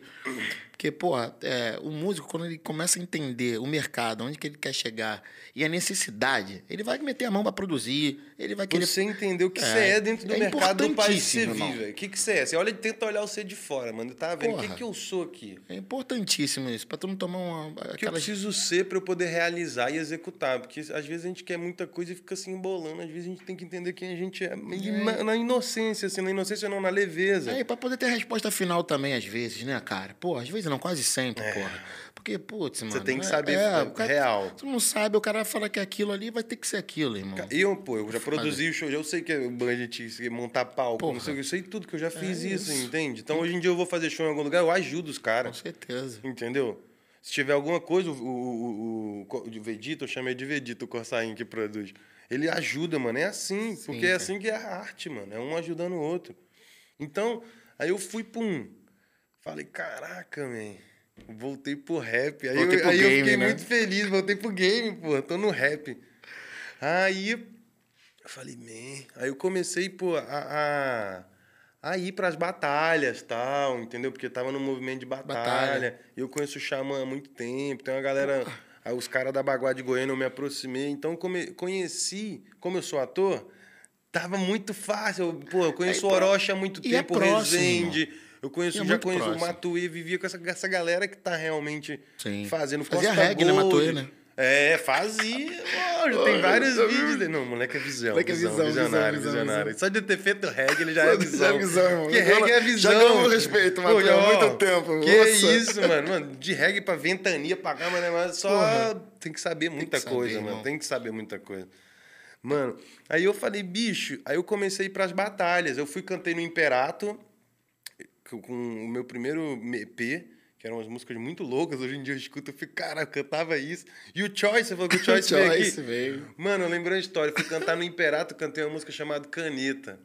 Porque, porra, é, o músico, quando ele começa a entender o mercado, onde que ele quer chegar e a necessidade, ele vai meter a mão pra produzir, ele vai querer. Você entender o que É, você é dentro do é mercado do país que você vive. O que, que você é? Você olha e tenta olhar você de fora, mano. Tá vendo? O que, que eu sou aqui? É importantíssimo isso, pra tu não tomar uma. O que eu preciso ser para eu poder realizar e executar? Porque às vezes a gente quer muita coisa e fica se embolando. Às vezes a gente tem que entender quem a gente é. E Na, na inocência, assim, na inocência não, na leveza. É, e pra poder ter a resposta final também, às vezes, né, cara? Pô, às vezes não, quase sempre, porra. Porque, putz, mano. tem que é- saber é, é, cara- real. Tu não sabe, o cara fala que é aquilo ali vai ter que ser aquilo, irmão. E eu, pô, eu já produzi o show, eu sei que é budget, montar palco, Porra. não sei o que, eu sei tudo que eu já fiz É isso, isso. entende? Então hoje em dia eu vou fazer show em algum lugar, eu ajudo os Com caras, certeza. entendeu? Se tiver alguma coisa, o, o, o, o, Vedito, eu chamei de Vedito, o Corsainho que produz. Ele ajuda, mano, é assim, porque é cara. assim que é a arte, mano, é um ajudando o outro. Então, aí eu fui, pum, falei, caraca, man, voltei pro rap. Aí, Voltei eu, aí eu game, fiquei né? muito feliz, voltei pro game, pô, tô no rap. Aí eu falei, man. Aí eu comecei, pô, a, a, a ir pras batalhas tal, entendeu? Porque eu tava no movimento de batalha. Batalha. Eu conheço o Xamã há muito tempo. Tem uma galera. Aí os caras da Baguá de Goiânia eu me aproximei. Então come, conheci, como eu sou ator, tava muito fácil. Eu, Pô, eu conheço É, o Orochi há muito é tempo, o próximo, Resende. Eu conheço, é já conheço o próximo. Matuê, vivia com essa, essa galera que tá realmente Sim. fazendo Fazia Costa reggae, né, Gold. Matuê, né? É, fazia. Ó, já tem vários vídeos dele. Não, o moleque é visão. Moleque é visão, visão, visionário, visão, visionário. visão. Só de ter feito reggae, ele já é Já é visão. visão, irmão. Já reggae é visão. já ganhou respeito, Matuê, há ó, muito tempo. Que Nossa. isso, mano. mano. De reggae pra ventania, pra cá, mas mas só Porra. tem que saber muita saber, coisa, irmão. mano. Tem que saber muita coisa. Mano, aí eu falei, bicho, aí eu comecei a ir pras batalhas. Eu fui cantei no Imperato, com com o meu primeiro EP, que eram umas músicas muito loucas. Hoje em dia eu escuto, eu fico, cara, eu cantava isso. E o Choice, você falou que o Choice, veio aqui. Veio. Mano, eu lembrei uma história. Eu fui cantar no Imperato, cantei uma música chamada Caneta.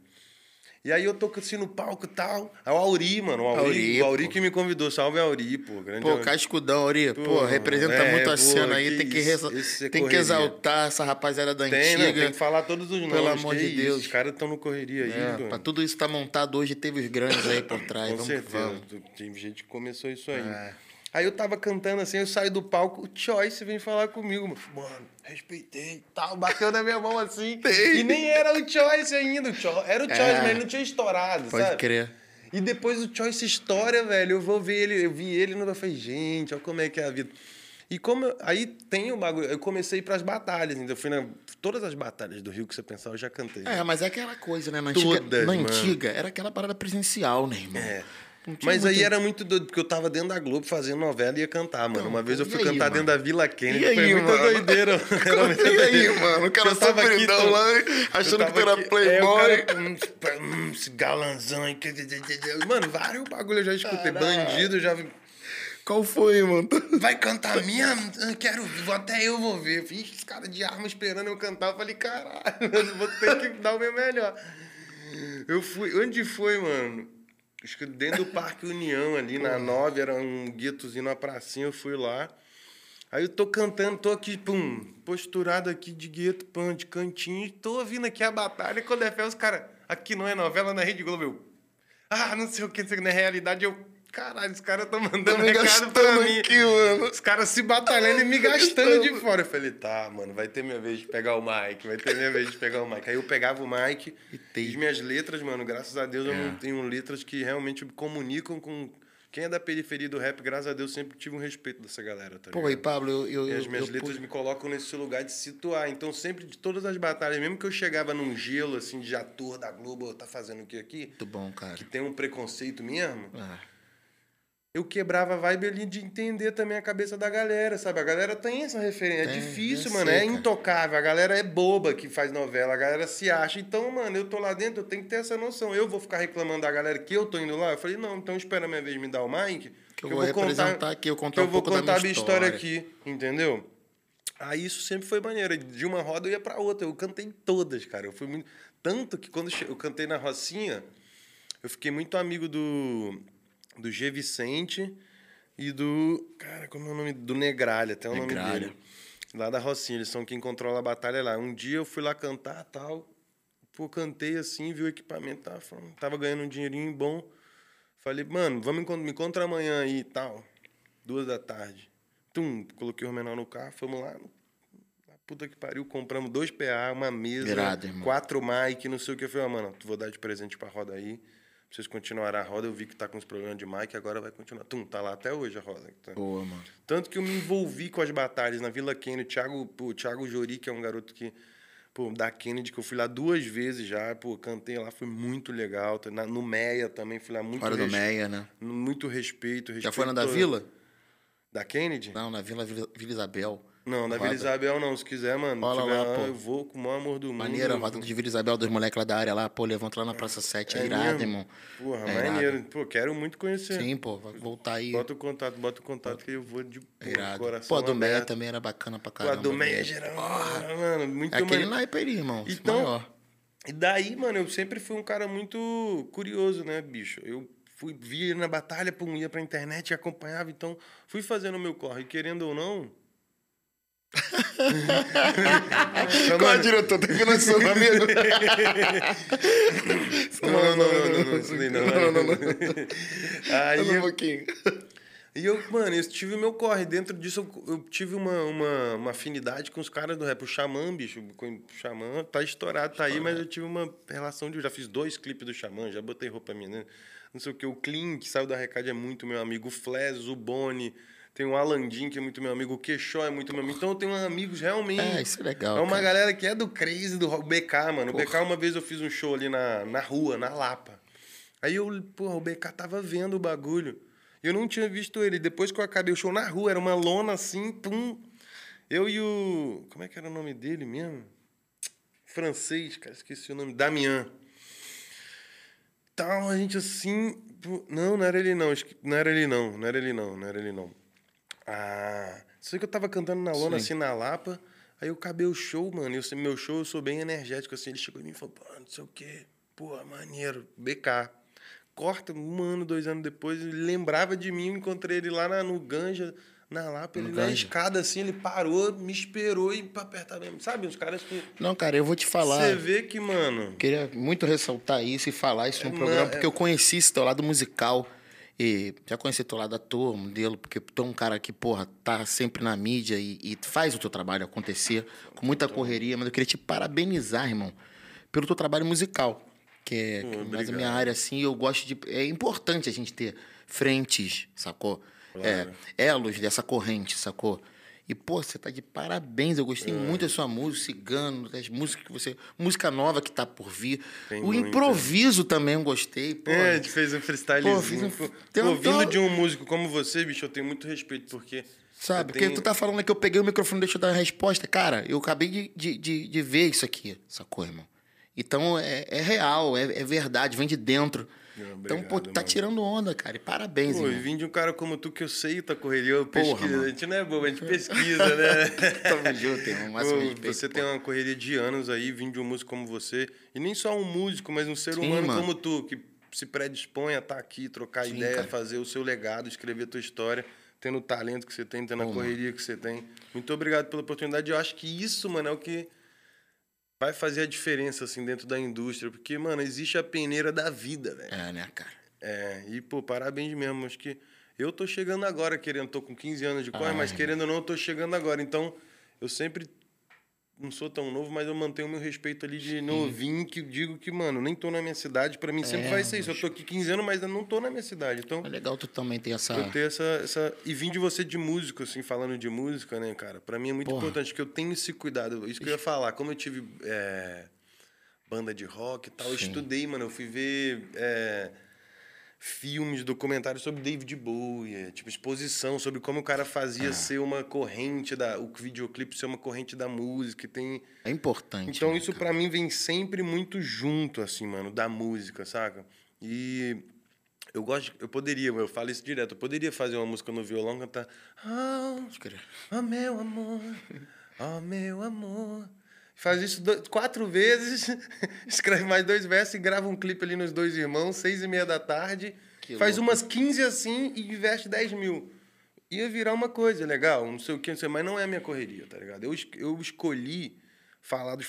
E aí eu tô assim no palco e tal. Aí o Auri, mano, o Auri, Auri, o Auri que me convidou. Salve Auri, pô. Grande Pô, Auri. cascudão, Ori. Pô, Pô, representa é, muito a pô, cena aí. tem que, isso, isso é tem que correria. exaltar essa rapaziada da Tem, antiga. né? Tem que falar todos os nomes. Pelo amor de isso, Deus. Os caras estão no correria aí, É, pra tudo isso tá montado hoje, teve os grandes aí por trás. Com vamos, certeza. vamos. Tem gente que começou isso aí. É. Aí eu tava cantando assim, eu saio do palco, o Choice vem falar comigo. mano. Mano, respeitei, tal, bateu na minha mão assim. E nem era o Choice ainda. O Cho- Era o Choice, É. mas ele não tinha estourado, Pode sabe? crer. E depois o Choice estoura, velho. Eu vou ver ele, eu vi ele e eu falei, gente, olha como é que é a vida. E como eu- aí tem o bagulho, eu comecei a ir pras batalhas, então eu fui na todas as batalhas do Rio que você pensar, eu já cantei. É, mas é aquela coisa, né? Na antiga, Todas, na mano. antiga era aquela parada presencial, né, irmão? É. Não Mas aí era muito doido, porque eu tava dentro da Globo fazendo novela e ia cantar, mano. Então, Uma vez eu fui aí, cantar mano? dentro da Vila Kennedy, E aí, muita mano? doideira. Era muita E aí, mano? O cara aqui, sofridão tô- lá, achando que tu era é, playboy. cara, hum, hum, esse galanzão Mano, vários bagulho eu já escutei. Bandido, eu já vi. Qual foi, mano? Vai cantar? Eu quero, até eu vou ver. Fiz os caras de arma esperando eu cantar. Eu falei, caralho, eu vou ter que dar o meu melhor. Eu fui. Onde foi, mano? Acho que dentro do Parque União, ali na 9, era um guetozinho na pracinha, eu fui lá. Aí eu tô cantando, tô aqui, pum, posturado aqui de gueto, pum, de cantinho, tô ouvindo aqui a batalha, quando é fé, os caras, aqui não é novela, na Rede Globo, eu, ah, não sei o que, não sei o que, na realidade eu, caralho, os caras tão mandando Tô me recado pra gastando mim. aqui, mano. Os caras se batalhando e me gastando de fora. Eu falei, tá, mano, vai ter minha vez de pegar o mic, vai ter minha vez de pegar o mic. Aí eu pegava o mic E as minhas letras, mano, graças a Deus eu É. não tenho letras que realmente comunicam com. Quem é da periferia do rap, graças a Deus, sempre tive um respeito dessa galera, tá Pô, ligado? e Pablo, eu. eu, E as eu- minhas eu letras pude- me colocam nesse lugar de situar. Então, sempre de todas as batalhas, mesmo que eu chegava num gelo, assim, de ator da Globo, tá fazendo o que aqui? Muito bom, cara. Que tem um preconceito mesmo, Ah, eu quebrava a vibe ali de entender também a cabeça da galera, sabe? A galera tem essa referência. Tem, é difícil, eu mano. sei, é intocável. A galera é boba que faz novela. A galera se acha. Então, mano, eu tô lá dentro, eu tenho que ter essa noção. Eu vou ficar reclamando da galera que eu tô indo lá? Eu falei, não, então espera a minha vez me dar o mic. Que eu vou representar aqui, eu que contar eu um vou pouco da contar a minha história história. aqui, entendeu? Aí isso sempre foi maneiro. De uma roda eu ia pra outra. Eu cantei todas, cara. Eu fui muito. Tanto que quando eu cantei na Rocinha, eu fiquei muito amigo do, do G. Vicente e do. Cara, como é o nome? Do Negralha, até o nome Negralha. dele. Lá da Rocinha, eles são quem controla a batalha lá. Um dia eu fui lá cantar tal. Pô, cantei assim, vi o equipamento, tava, tava ganhando um dinheirinho bom. Falei, mano, vamos me encontra amanhã aí e tal. Duas da tarde. Tum, coloquei o menor no carro, fomos lá. Na puta que pariu, compramos dois PA, uma mesa, Irado, quatro mic, não sei o que. Eu falei, ah, mano, vou dar de presente pra roda aí. Vocês continuarem a roda. Eu vi que tá com os problemas de mic, agora vai continuar. Tum, tá lá até hoje a roda. Tá. boa, mano. Tanto que eu me envolvi com as batalhas na Vila Kennedy. O Thiago, pô, o Thiago Jori, que é um garoto que, pô, da Kennedy, que eu fui lá duas vezes já, pô, cantei lá, foi muito legal. Na- no Meia também, fui lá muito Fora do res- Meia, né? Muito respeito, respeito. Já foi na da Vila? Da Kennedy? Não, na Vila, Vila Isabel. Não, na. Vila Isabel não. Se quiser, mano, Rola tiver lá, lá, pô. eu vou com o maior amor do mundo. Maneira, a roda de Vila Isabel, dos moleques lá da área lá, pô, levanta lá na Praça 7, é, É irado, mesmo? irmão. Porra, É irado. maneiro. Pô, quero muito conhecer. Sim, pô, vai voltar aí. Bota o contato, bota o contato que eu vou de pô, é irado. coração Pô, a do Meia também era bacana pra Pô, a caramba. do Meia velho. geral, mano, muito É aquele maneiro. naipe aí, irmão. Então, maior. E daí, mano, eu sempre fui um cara muito curioso, né, bicho? Eu fui, via ele na batalha, pum, ia pra internet e acompanhava, então fui fazendo o meu corre. E querendo ou não. Qual é, mano, diretor? Financiando, amigo? não, não, não, não, não, daí não, Não, não, não. Aí, Só um pouquinho. E eu, mano, eu tive o meu corre. Dentro disso, eu, eu tive uma, uma, uma afinidade com os caras do rap. O Xamã, bicho. O Xamã tá estourado, tá aí, mas eu tive uma relação de. Eu já fiz dois clipes do Xamã, já botei roupa minha, né? Não sei o que. O Clean, que saiu da Recade, é muito meu amigo. O Fles, o Boni. Tem o Alandim, que é muito meu amigo. O Queixó é muito meu amigo. Então eu tenho amigos realmente. É, isso é legal. É uma cara. galera que é do Crazy, do BK, mano. O BK, uma vez eu fiz um show ali na, na rua, na Lapa. Aí eu, porra, o BK tava vendo o bagulho. Eu não tinha visto ele. Depois que eu acabei o show na rua, era uma lona assim, pum. Eu e o. Como é que era o nome dele mesmo? Francês, cara, esqueci o nome. Damian. Tal, a gente assim. Não, não era ele não. Não era ele não. Não era ele não. Não era ele não. Ah. Sei que eu tava cantando na lona, Sim. assim, na Lapa. Aí eu acabei o show, mano. Eu, meu show, eu sou bem energético, assim. Ele chegou em mim e falou, pô, não sei o quê. Pô, maneiro. BK. Corta um ano, dois anos depois, ele lembrava de mim, eu encontrei ele lá na- no Ganja, na Lapa, No ele na Ganja. escada, assim, ele parou, me esperou e pra apertar mesmo. Sabe, os caras que. Não, cara, eu vou te falar. Você vê que, mano. Queria muito ressaltar isso e falar isso no É, programa, porque é- eu conheci esse teu lado musical. E já conheci teu lado ator, modelo, porque tu é um cara que, porra, tá sempre na mídia e, e faz o teu trabalho acontecer com muita correria, mas eu queria te parabenizar, irmão, pelo teu trabalho musical. Que é Pô, que mais a minha área, assim, eu gosto de. É importante a gente ter frentes, sacou? Claro. É, elos dessa corrente, sacou? E, pô, você tá de parabéns. Eu gostei É. muito da sua música, Cigano, das músicas que você. Música nova que tá por vir. Tem o muita. improviso também eu gostei. Pô, É, a gente fez um. Pô, fiz um- Pô, tem pô, vindo tem- de um músico como você, bicho, eu tenho muito respeito, porque. sabe? eu Porque tenho- tu tá falando que eu peguei o microfone e deixa eu dar uma resposta. Cara, eu acabei de, de, de, de ver isso aqui, sacou, irmão? Então é, é real, é, é verdade, vem de dentro. Não, então, pô, obrigado, tu tá mano. tirando onda, cara. E parabéns, Pô, irmão. vim de um cara como tu que eu sei tua correria, eu Porra, pesquiso. mano. a gente não é bobo, a gente pesquisa, né? Tamo junto, irmão. Máximo Pô, respeito, você pô. tem uma correria de anos aí, vim de um músico como você. E nem só um músico, mas um ser Sim, humano mano. como tu, que se predispõe a estar aqui, trocar Sim, ideia, cara. fazer o seu legado, escrever a tua história, tendo o talento que você tem, tendo a correria que você tem. Muito obrigado pela oportunidade. Eu acho que isso, mano, é o que vai fazer a diferença, assim, dentro da indústria. Porque, mano, existe a peneira da vida, velho. É, né, cara? É, e, pô, parabéns mesmo. Acho que eu tô chegando agora, querendo, tô com 15 anos de corre, Ah, mas irmão. querendo ou não, eu tô chegando agora. Então, eu sempre não sou tão novo, mas eu mantenho o meu respeito ali de novinho, que digo que, mano, nem tô na minha cidade. Pra mim sempre É, vai ser isso. Eu tô aqui 15 anos, mas eu não tô na minha cidade. Então, É legal tu também ter essa. eu ter essa, essa. E vim de você de músico, assim, falando de música, né, cara? Pra mim é muito Porra. importante, que eu tenho esse cuidado. Isso que eu ia falar. Como eu tive é, banda de rock e tal, eu Sim. estudei, mano. Eu fui ver é, filmes, documentários sobre David Bowie, é, tipo, exposição sobre como o cara Ah. fazia ser uma corrente da. O videoclipe ser uma corrente da música. Tem. É importante. Então né, isso pra mim vem sempre muito junto, assim, mano, da música, saca? E eu gosto, eu poderia, eu falo isso direto, eu poderia fazer uma música no violão, cantar Oh, Pode crer. oh meu amor, oh meu amor. Faz isso do- quatro vezes, escreve mais dois versos e grava um clipe ali nos dois irmãos, seis e meia da tarde. Que faz louco. umas 15 assim e investe 10 mil. Ia virar uma coisa legal, não sei o que, não sei, mas não é a minha correria, tá ligado? Eu, eu escolhi falar de,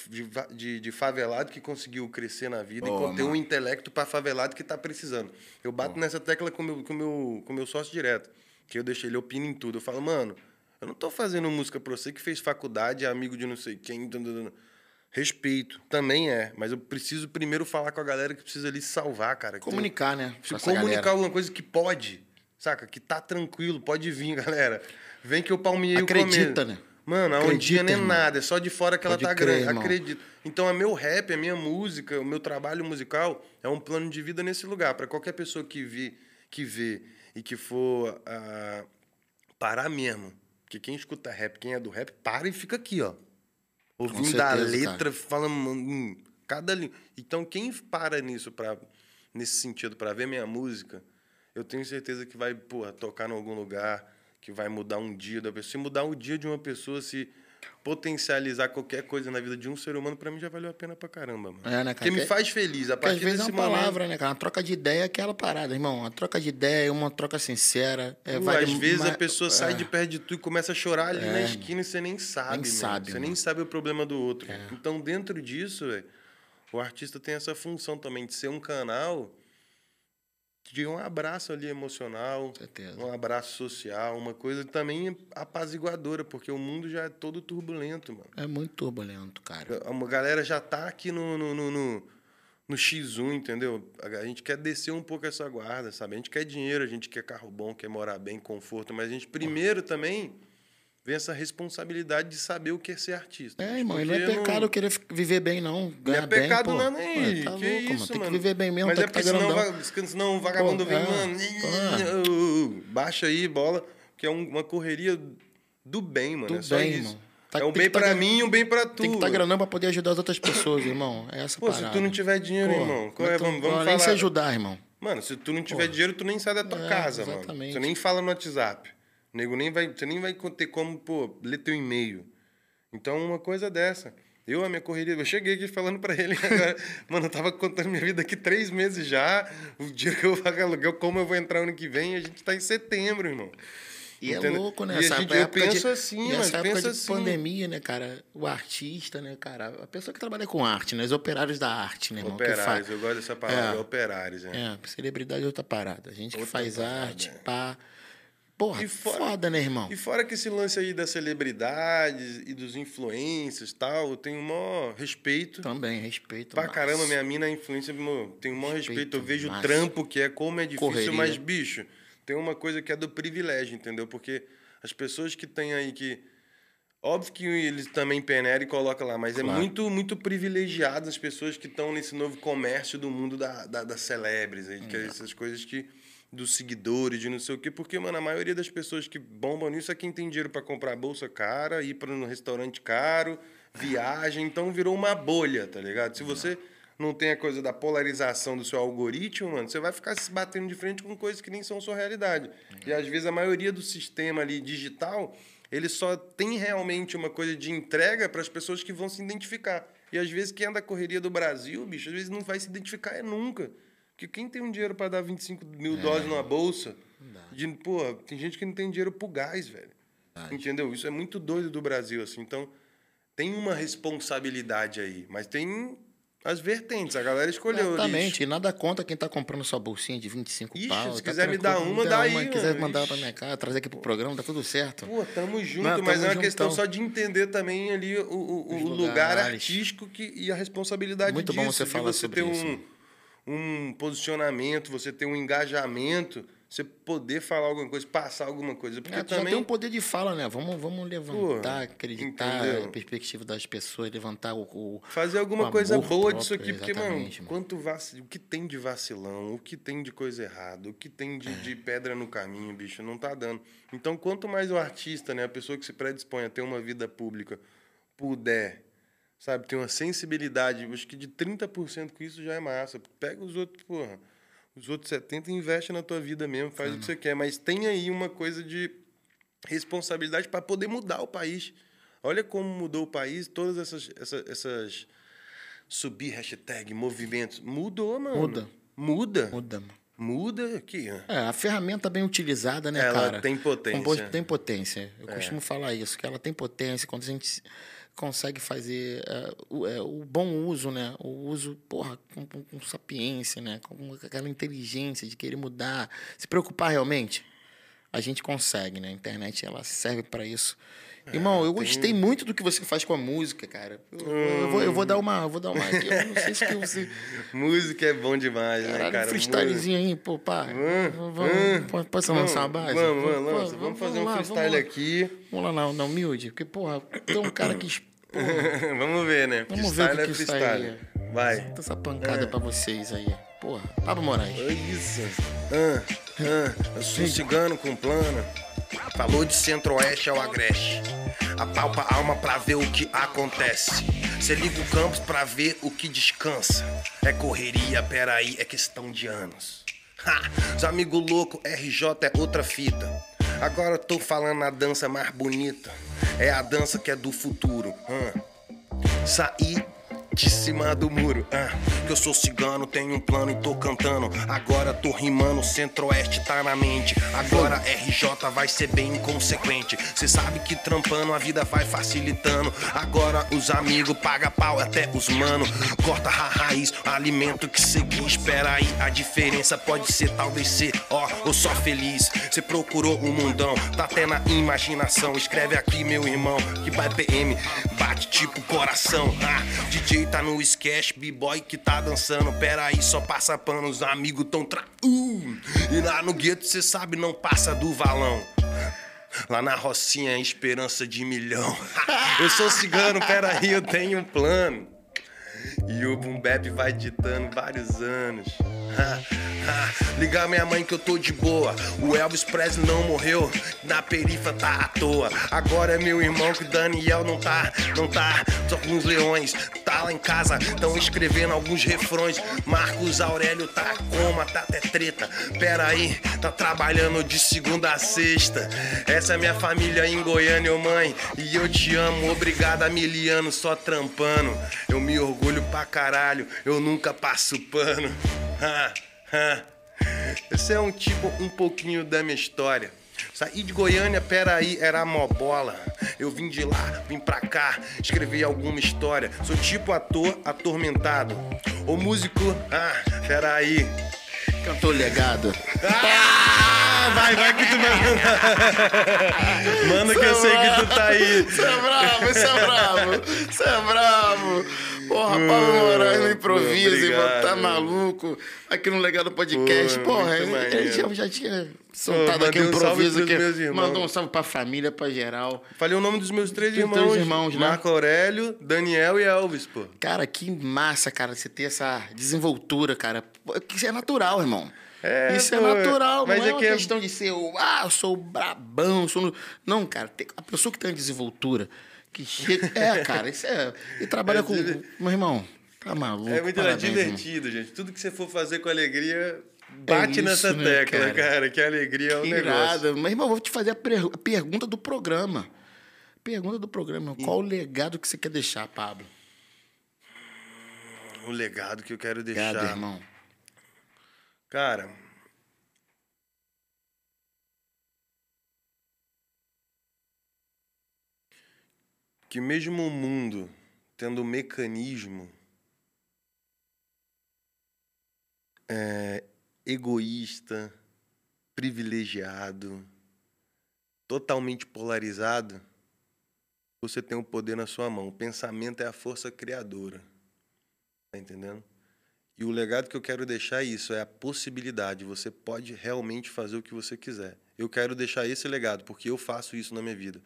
de, de, favelado que conseguiu crescer na vida Boa, e ter um intelecto para favelado que tá precisando. Eu bato nessa tecla com meu, com meu, com meu sócio direto, que eu deixei ele opina em tudo. Eu falo, mano, eu não tô fazendo música pra você que fez faculdade, é amigo de não sei quem. Respeito, também é, mas eu preciso primeiro falar com a galera que precisa ali salvar, cara. tem- Comunicar, né? se comunicar galera. alguma coisa que pode, saca? Que tá tranquilo, pode vir, galera. Vem que eu palmei o Acredita, começo. né? Mano, a ondinha não é nada, é só de fora que ela Pode tá crer, grande. Acredito. Então, é meu rap, a minha música, o meu trabalho musical é um plano de vida nesse lugar. Pra qualquer pessoa que vê, que vê e que for ah, parar mesmo. Porque quem escuta rap, quem é do rap, para e fica aqui, ó. Ouvindo a certeza, letra, falando hum, cada li- Então, quem para nisso para nesse sentido para ver minha música, eu tenho certeza que vai, porra, tocar em algum lugar, que vai mudar um dia da pessoa. Se mudar o dia de uma pessoa, se potencializar qualquer coisa na vida de um ser humano, para mim já valeu a pena pra caramba, mano. É, né, cara? Porque me faz feliz. A Porque às partir vezes é uma momento. palavra, né, cara? Uma troca de ideia é aquela parada, irmão. Uma troca de ideia é uma troca sincera. É, Pô, vale às vezes ma- a pessoa sai é. de perto de tu e começa a chorar ali É, na esquina e você nem sabe, Nem mano. sabe, Você mano. nem sabe o problema do outro. É. Então, dentro disso, velho, o artista tem essa função também de ser um canal de um abraço ali emocional, certeza. um abraço social, uma coisa também apaziguadora, porque o mundo já é todo turbulento, mano. É muito turbulento, cara. A galera já tá aqui no, no, no, no, no X1, entendeu? A gente quer descer um pouco essa guarda, sabe? A gente quer dinheiro, a gente quer carro bom, quer morar bem, conforto, mas a gente primeiro também vem essa responsabilidade de saber o que é ser artista. É, irmão, não é pecado querer fi- viver bem, não. Não Ganhar é pecado bem, pô. não, nem. Pô, tá que louco, isso, mano. Tem mano. que viver bem mesmo, Mas tem é que tá porque senão, va- senão o vagabundo Pô, vem, é, mano. pô. Baixa aí, bola. Que é um- uma correria do bem, mano. Do é só bem, isso. irmão. Tá- é um bem tá pra mim e um bem pra tu. Tem que estar grandão pra poder ajudar as outras pessoas, irmão. É essa Pô, se parada. tu não tiver dinheiro, Pô, irmão, qual é? tu- Vamos, vamos além de se falar. ajudar, irmão. Mano, se tu não tiver dinheiro, tu nem sai da tua É, casa, mano. exatamente. Você nem fala no WhatsApp. O nego nem vai, você nem vai ter como, pô, ler teu e-mail. Então, uma coisa dessa. Eu, a minha correria, eu cheguei aqui falando pra ele agora. Mano, eu tava contando minha vida aqui três meses já. O dia que eu vou pagar aluguel, como eu vou entrar ano que vem, a gente tá em setembro, irmão. E é Entendeu? louco, né? E a Essa gente- eu penso de, assim, mas essa época pensa de assim. pandemia, né, cara? O artista, né, cara? A pessoa que trabalha com arte, né? Os operários da arte, né, irmão? Operários, faz- eu gosto dessa palavra, É. operários, né? É, celebridade é outra parada. A gente que Outra faz parada, arte, é. pá. Porra, E fora- foda, né, irmão? E fora que esse lance aí das celebridades e dos influencers e tal, eu tenho o maior respeito. Também, respeito. Pra massa. caramba, minha mina é influência, meu, tenho o maior respeito. Respeito Eu vejo o massa. trampo que é, como é difícil, Correria. mas, bicho, tem uma coisa que é do privilégio, entendeu? Porque as pessoas que têm aí que. Óbvio que eles também peneiram e colocam lá, mas é Claro. muito, muito privilegiado as pessoas que estão nesse novo comércio do mundo da, da, das celebres, aí, que é essas coisas que. Dos seguidores, de não sei o quê, porque, mano, a maioria das pessoas que bombam nisso é quem tem dinheiro pra comprar bolsa cara, ir para um restaurante caro, viagem, então virou uma bolha, tá ligado? Se você não tem a coisa da polarização do seu algoritmo, mano, você vai ficar se batendo de frente com coisas que nem são sua realidade. E às vezes a maioria do sistema ali digital, ele só tem realmente uma coisa de entrega para as pessoas que vão se identificar. E às vezes quem é da correria do Brasil, bicho, às vezes não vai se identificar é nunca. Porque quem tem um dinheiro para dar 25 mil dólares numa bolsa, de, porra, tem gente que não tem dinheiro pro gás, velho. Entendeu? Isso é muito doido do Brasil, assim. Então, tem uma responsabilidade aí, mas tem as vertentes. A galera escolheu. Exatamente. E nada contra quem tá comprando sua bolsinha de 25 Ixi, pau. se tá quiser me dar uma, dá aí, uma, quiser mandar pra minha casa, trazer aqui pro programa, tá tudo certo. Pô, tamo junto, Não, mas tamo é uma questão juntão. só de entender também ali o, o, o lugar artístico que, e a responsabilidade Muito disso. bom você falar você sobre isso. um, um posicionamento, você ter um engajamento, você poder falar alguma coisa, passar alguma coisa. Porque É, já também. tem um poder de fala, né? Vamos, vamos levantar, Porra, acreditar entendeu? a perspectiva das pessoas, levantar o. o Fazer alguma o coisa boa próprio, disso aqui, porque, mano, mano. quanto vaci... o que tem de vacilão, o que tem de coisa errada, o que tem de, É. de pedra no caminho, bicho, não tá dando. Então, quanto mais o artista, né, a pessoa que se predispõe a ter uma vida pública, puder, sabe, ter uma sensibilidade, acho que de 30% com isso já é massa. Pega os outros, porra, os outros 70% e investe na tua vida mesmo, faz o que você quer, mas tem aí uma coisa de responsabilidade para poder mudar o país. Olha como mudou o país, todas essas, essas, essas subir hashtag, movimentos. Mudou, mano. Muda. Muda. Muda, mano. Muda aqui. ó. É, a ferramenta bem utilizada, né, Ela cara? tem potência. Compos- Tem potência. É. Eu costumo falar isso, que ela tem potência quando a gente consegue fazer é, o, é, o bom uso, né? O uso, porra, com, com- com sapiência, né? Com aquela inteligência de querer mudar, se preocupar realmente. A gente consegue, né? A internet, ela serve para isso. Irmão, eu gostei muito do que você faz com a música, cara. Eu, eu vou, eu vou dar uma, eu vou dar uma aqui. Eu não sei se que você Música é bom demais, né, cara? um freestylezinho aí, pô, pá. Vamos, pode- pode lançar uma base? Vamos, vamos, lança. Vamos fazer um lá, freestyle vamos aqui. Vamos lá na, na humilde, porque, porra, tem um cara que vamos ver, né? Vamos ver o que é que sai freestyle. Vai. dá essa pancada pra vocês aí. Porra, Pablo Moraes. É isso. Ah, ah, eu sou cigano com plano. Falou de centro-oeste ao agreste. Apalpa a alma pra ver o que acontece. Cê liga o campus pra ver o que descansa. É correria, peraí, é questão de anos. Ha! Os amigos loucos, RJ é outra fita. Agora eu tô falando a dança mais bonita. É a dança que é do futuro. hã? Saí de cima do muro. Ah, que eu sou cigano, tenho um plano e tô cantando. Agora tô rimando, centro-oeste tá na mente. Agora RJ vai ser bem inconsequente. Cê sabe que trampando a vida vai facilitando. Agora os amigos paga pau até os mano. Corta a raiz, alimento que segui. Espera aí, a diferença pode ser talvez ser, ó, ou só feliz. Cê procurou o um mundão, tá até na imaginação. Escreve aqui, meu irmão, que vai PM, bate tipo coração. Ah, DJ tá no sketch, b-boy que tá dançando. Pera aí, só passa pano, os amigos tão tra. Uh, e lá no gueto, cê sabe, não passa do valão. Lá na Rocinha, esperança de milhão. eu sou cigano, pera aí, eu tenho um plano. E o Boom vai ditando vários anos. Ligar minha mãe que eu tô de boa. O Elvis Presley não morreu, na perifa tá à toa. Agora é meu irmão que Daniel não tá, não tá. Só com os leões, tá lá em casa, tão escrevendo alguns refrões. Marcos Aurélio tá coma, tá até treta. Pera aí, tá trabalhando de segunda a sexta. Essa é minha família em Goiânia, mãe. E eu te amo, obrigado a miliano, só trampando. Eu me orgulho pra caralho, eu nunca passo pano. Esse é um tipo um pouquinho da minha história. Saí de Goiânia, peraí, era mó bola. Eu vim de lá, vim pra cá, escrevi alguma história. Sou tipo ator atormentado. O músico, ah, peraí. Cantor legado. Ah, vai, vai que tu vai. Manda que eu sei que tu tá aí. Você é bravo, você é bravo. Você é bravo. Porra, Paulo Moraes no improviso, irmão, tá maluco. Aqui no Legado Podcast. Pô, Porra, ele já, já tinha soltado aqui um improviso. Que mandou um salve pra família, pra geral. Falei o nome dos meus três irmãos. Três irmãos, né? Marco Aurélio, Daniel e Elvis, pô. Cara, que massa, cara, você ter essa desenvoltura, cara. Isso é natural, irmão. É, Isso é pô, é natural, mas não é, é uma é questão de ser, ah, eu sou brabão, sou... Não, cara, a pessoa que tem uma desenvoltura que chega. É, cara, isso é. E trabalha é, com. Meu irmão, tá maluco. É muito parabéns, divertido, irmão. gente. Tudo que você for fazer com alegria, bate é isso, nessa né, tecla, cara? cara? Que alegria é um que negócio. Mas, irmão, vou te fazer a, per... a pergunta do programa. Pergunta do programa. Qual o legado que você quer deixar, Pablo? O legado que eu quero deixar. Legado, irmão. Cara, que mesmo o mundo tendo um mecanismo é, egoísta, privilegiado, totalmente polarizado, você tem o poder na sua mão. O pensamento é a força criadora. Tá entendendo? E o legado que eu quero deixar é isso, é a possibilidade. Você pode realmente fazer o que você quiser. Eu quero deixar esse legado, porque eu faço isso na minha vida.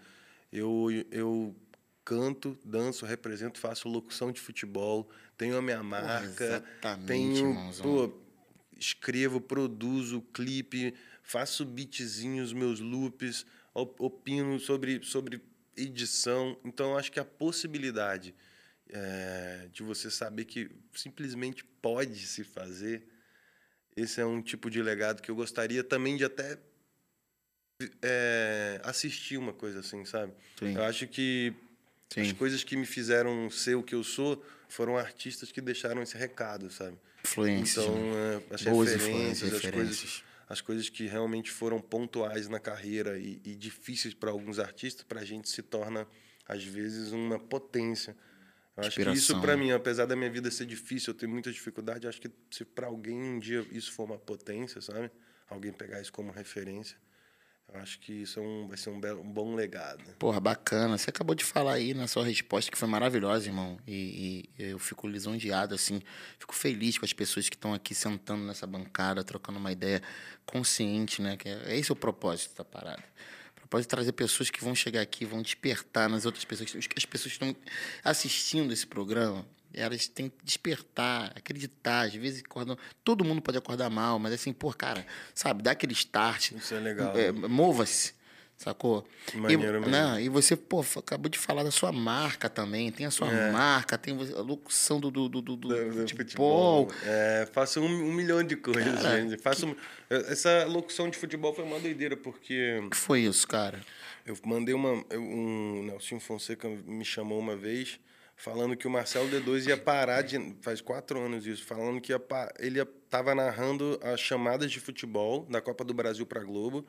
Eu, eu canto, danço, represento, faço locução de futebol, tenho a minha marca, Pô, tenho, pô, escrevo, produzo clipe, faço beatzinhos, meus loops, opino sobre, sobre edição. Então, acho que a possibilidade é, de você saber que simplesmente pode se fazer, esse é um tipo de legado que eu gostaria também de até é, assistir uma coisa assim, sabe? Sim. Eu acho que Sim. As coisas que me fizeram ser o que eu sou foram artistas que deixaram esse recado, sabe? Influências. Então, né? é, as Boas referências, as coisas, as coisas que realmente foram pontuais na carreira e, e difíceis para alguns artistas, para a gente se torna, às vezes, uma potência. Eu acho que isso, para mim, apesar da minha vida ser difícil, eu tenho muita dificuldade, acho que se para alguém um dia isso for uma potência, sabe? Alguém pegar isso como referência, acho que isso é um, vai ser um, belo, um, bom legado. Porra, bacana. Você acabou de falar aí na sua resposta que foi maravilhosa, irmão. E, e eu fico lisonjeado, assim. Fico feliz com as pessoas que estão aqui sentando nessa bancada, trocando uma ideia consciente, né? Que é, esse é o propósito da parada. O propósito é trazer pessoas que vão chegar aqui, vão despertar nas outras pessoas. As pessoas que estão assistindo esse programa elas têm que despertar, acreditar. Às vezes acordam. Todo mundo pode acordar mal, mas assim, pô, cara, sabe, dá aquele start. Isso é legal. É, Mova-se. Sacou? Maneiro e, mesmo. Não, e você, pô, acabou de falar da sua marca também. Tem a sua é. marca, tem a locução do, do, do, do, do, futebol. futebol. É, faço um, um, milhão de coisas, cara, gente. Faço, que... Essa locução de futebol foi uma doideira, porque. O que foi isso, cara? Eu mandei uma. Um, Nelson Fonseca me chamou uma vez falando que o Marcelo D2 ia parar de. Faz quatro anos isso, falando que ia, pa- ele estava narrando as chamadas de futebol da Copa do Brasil para Globo.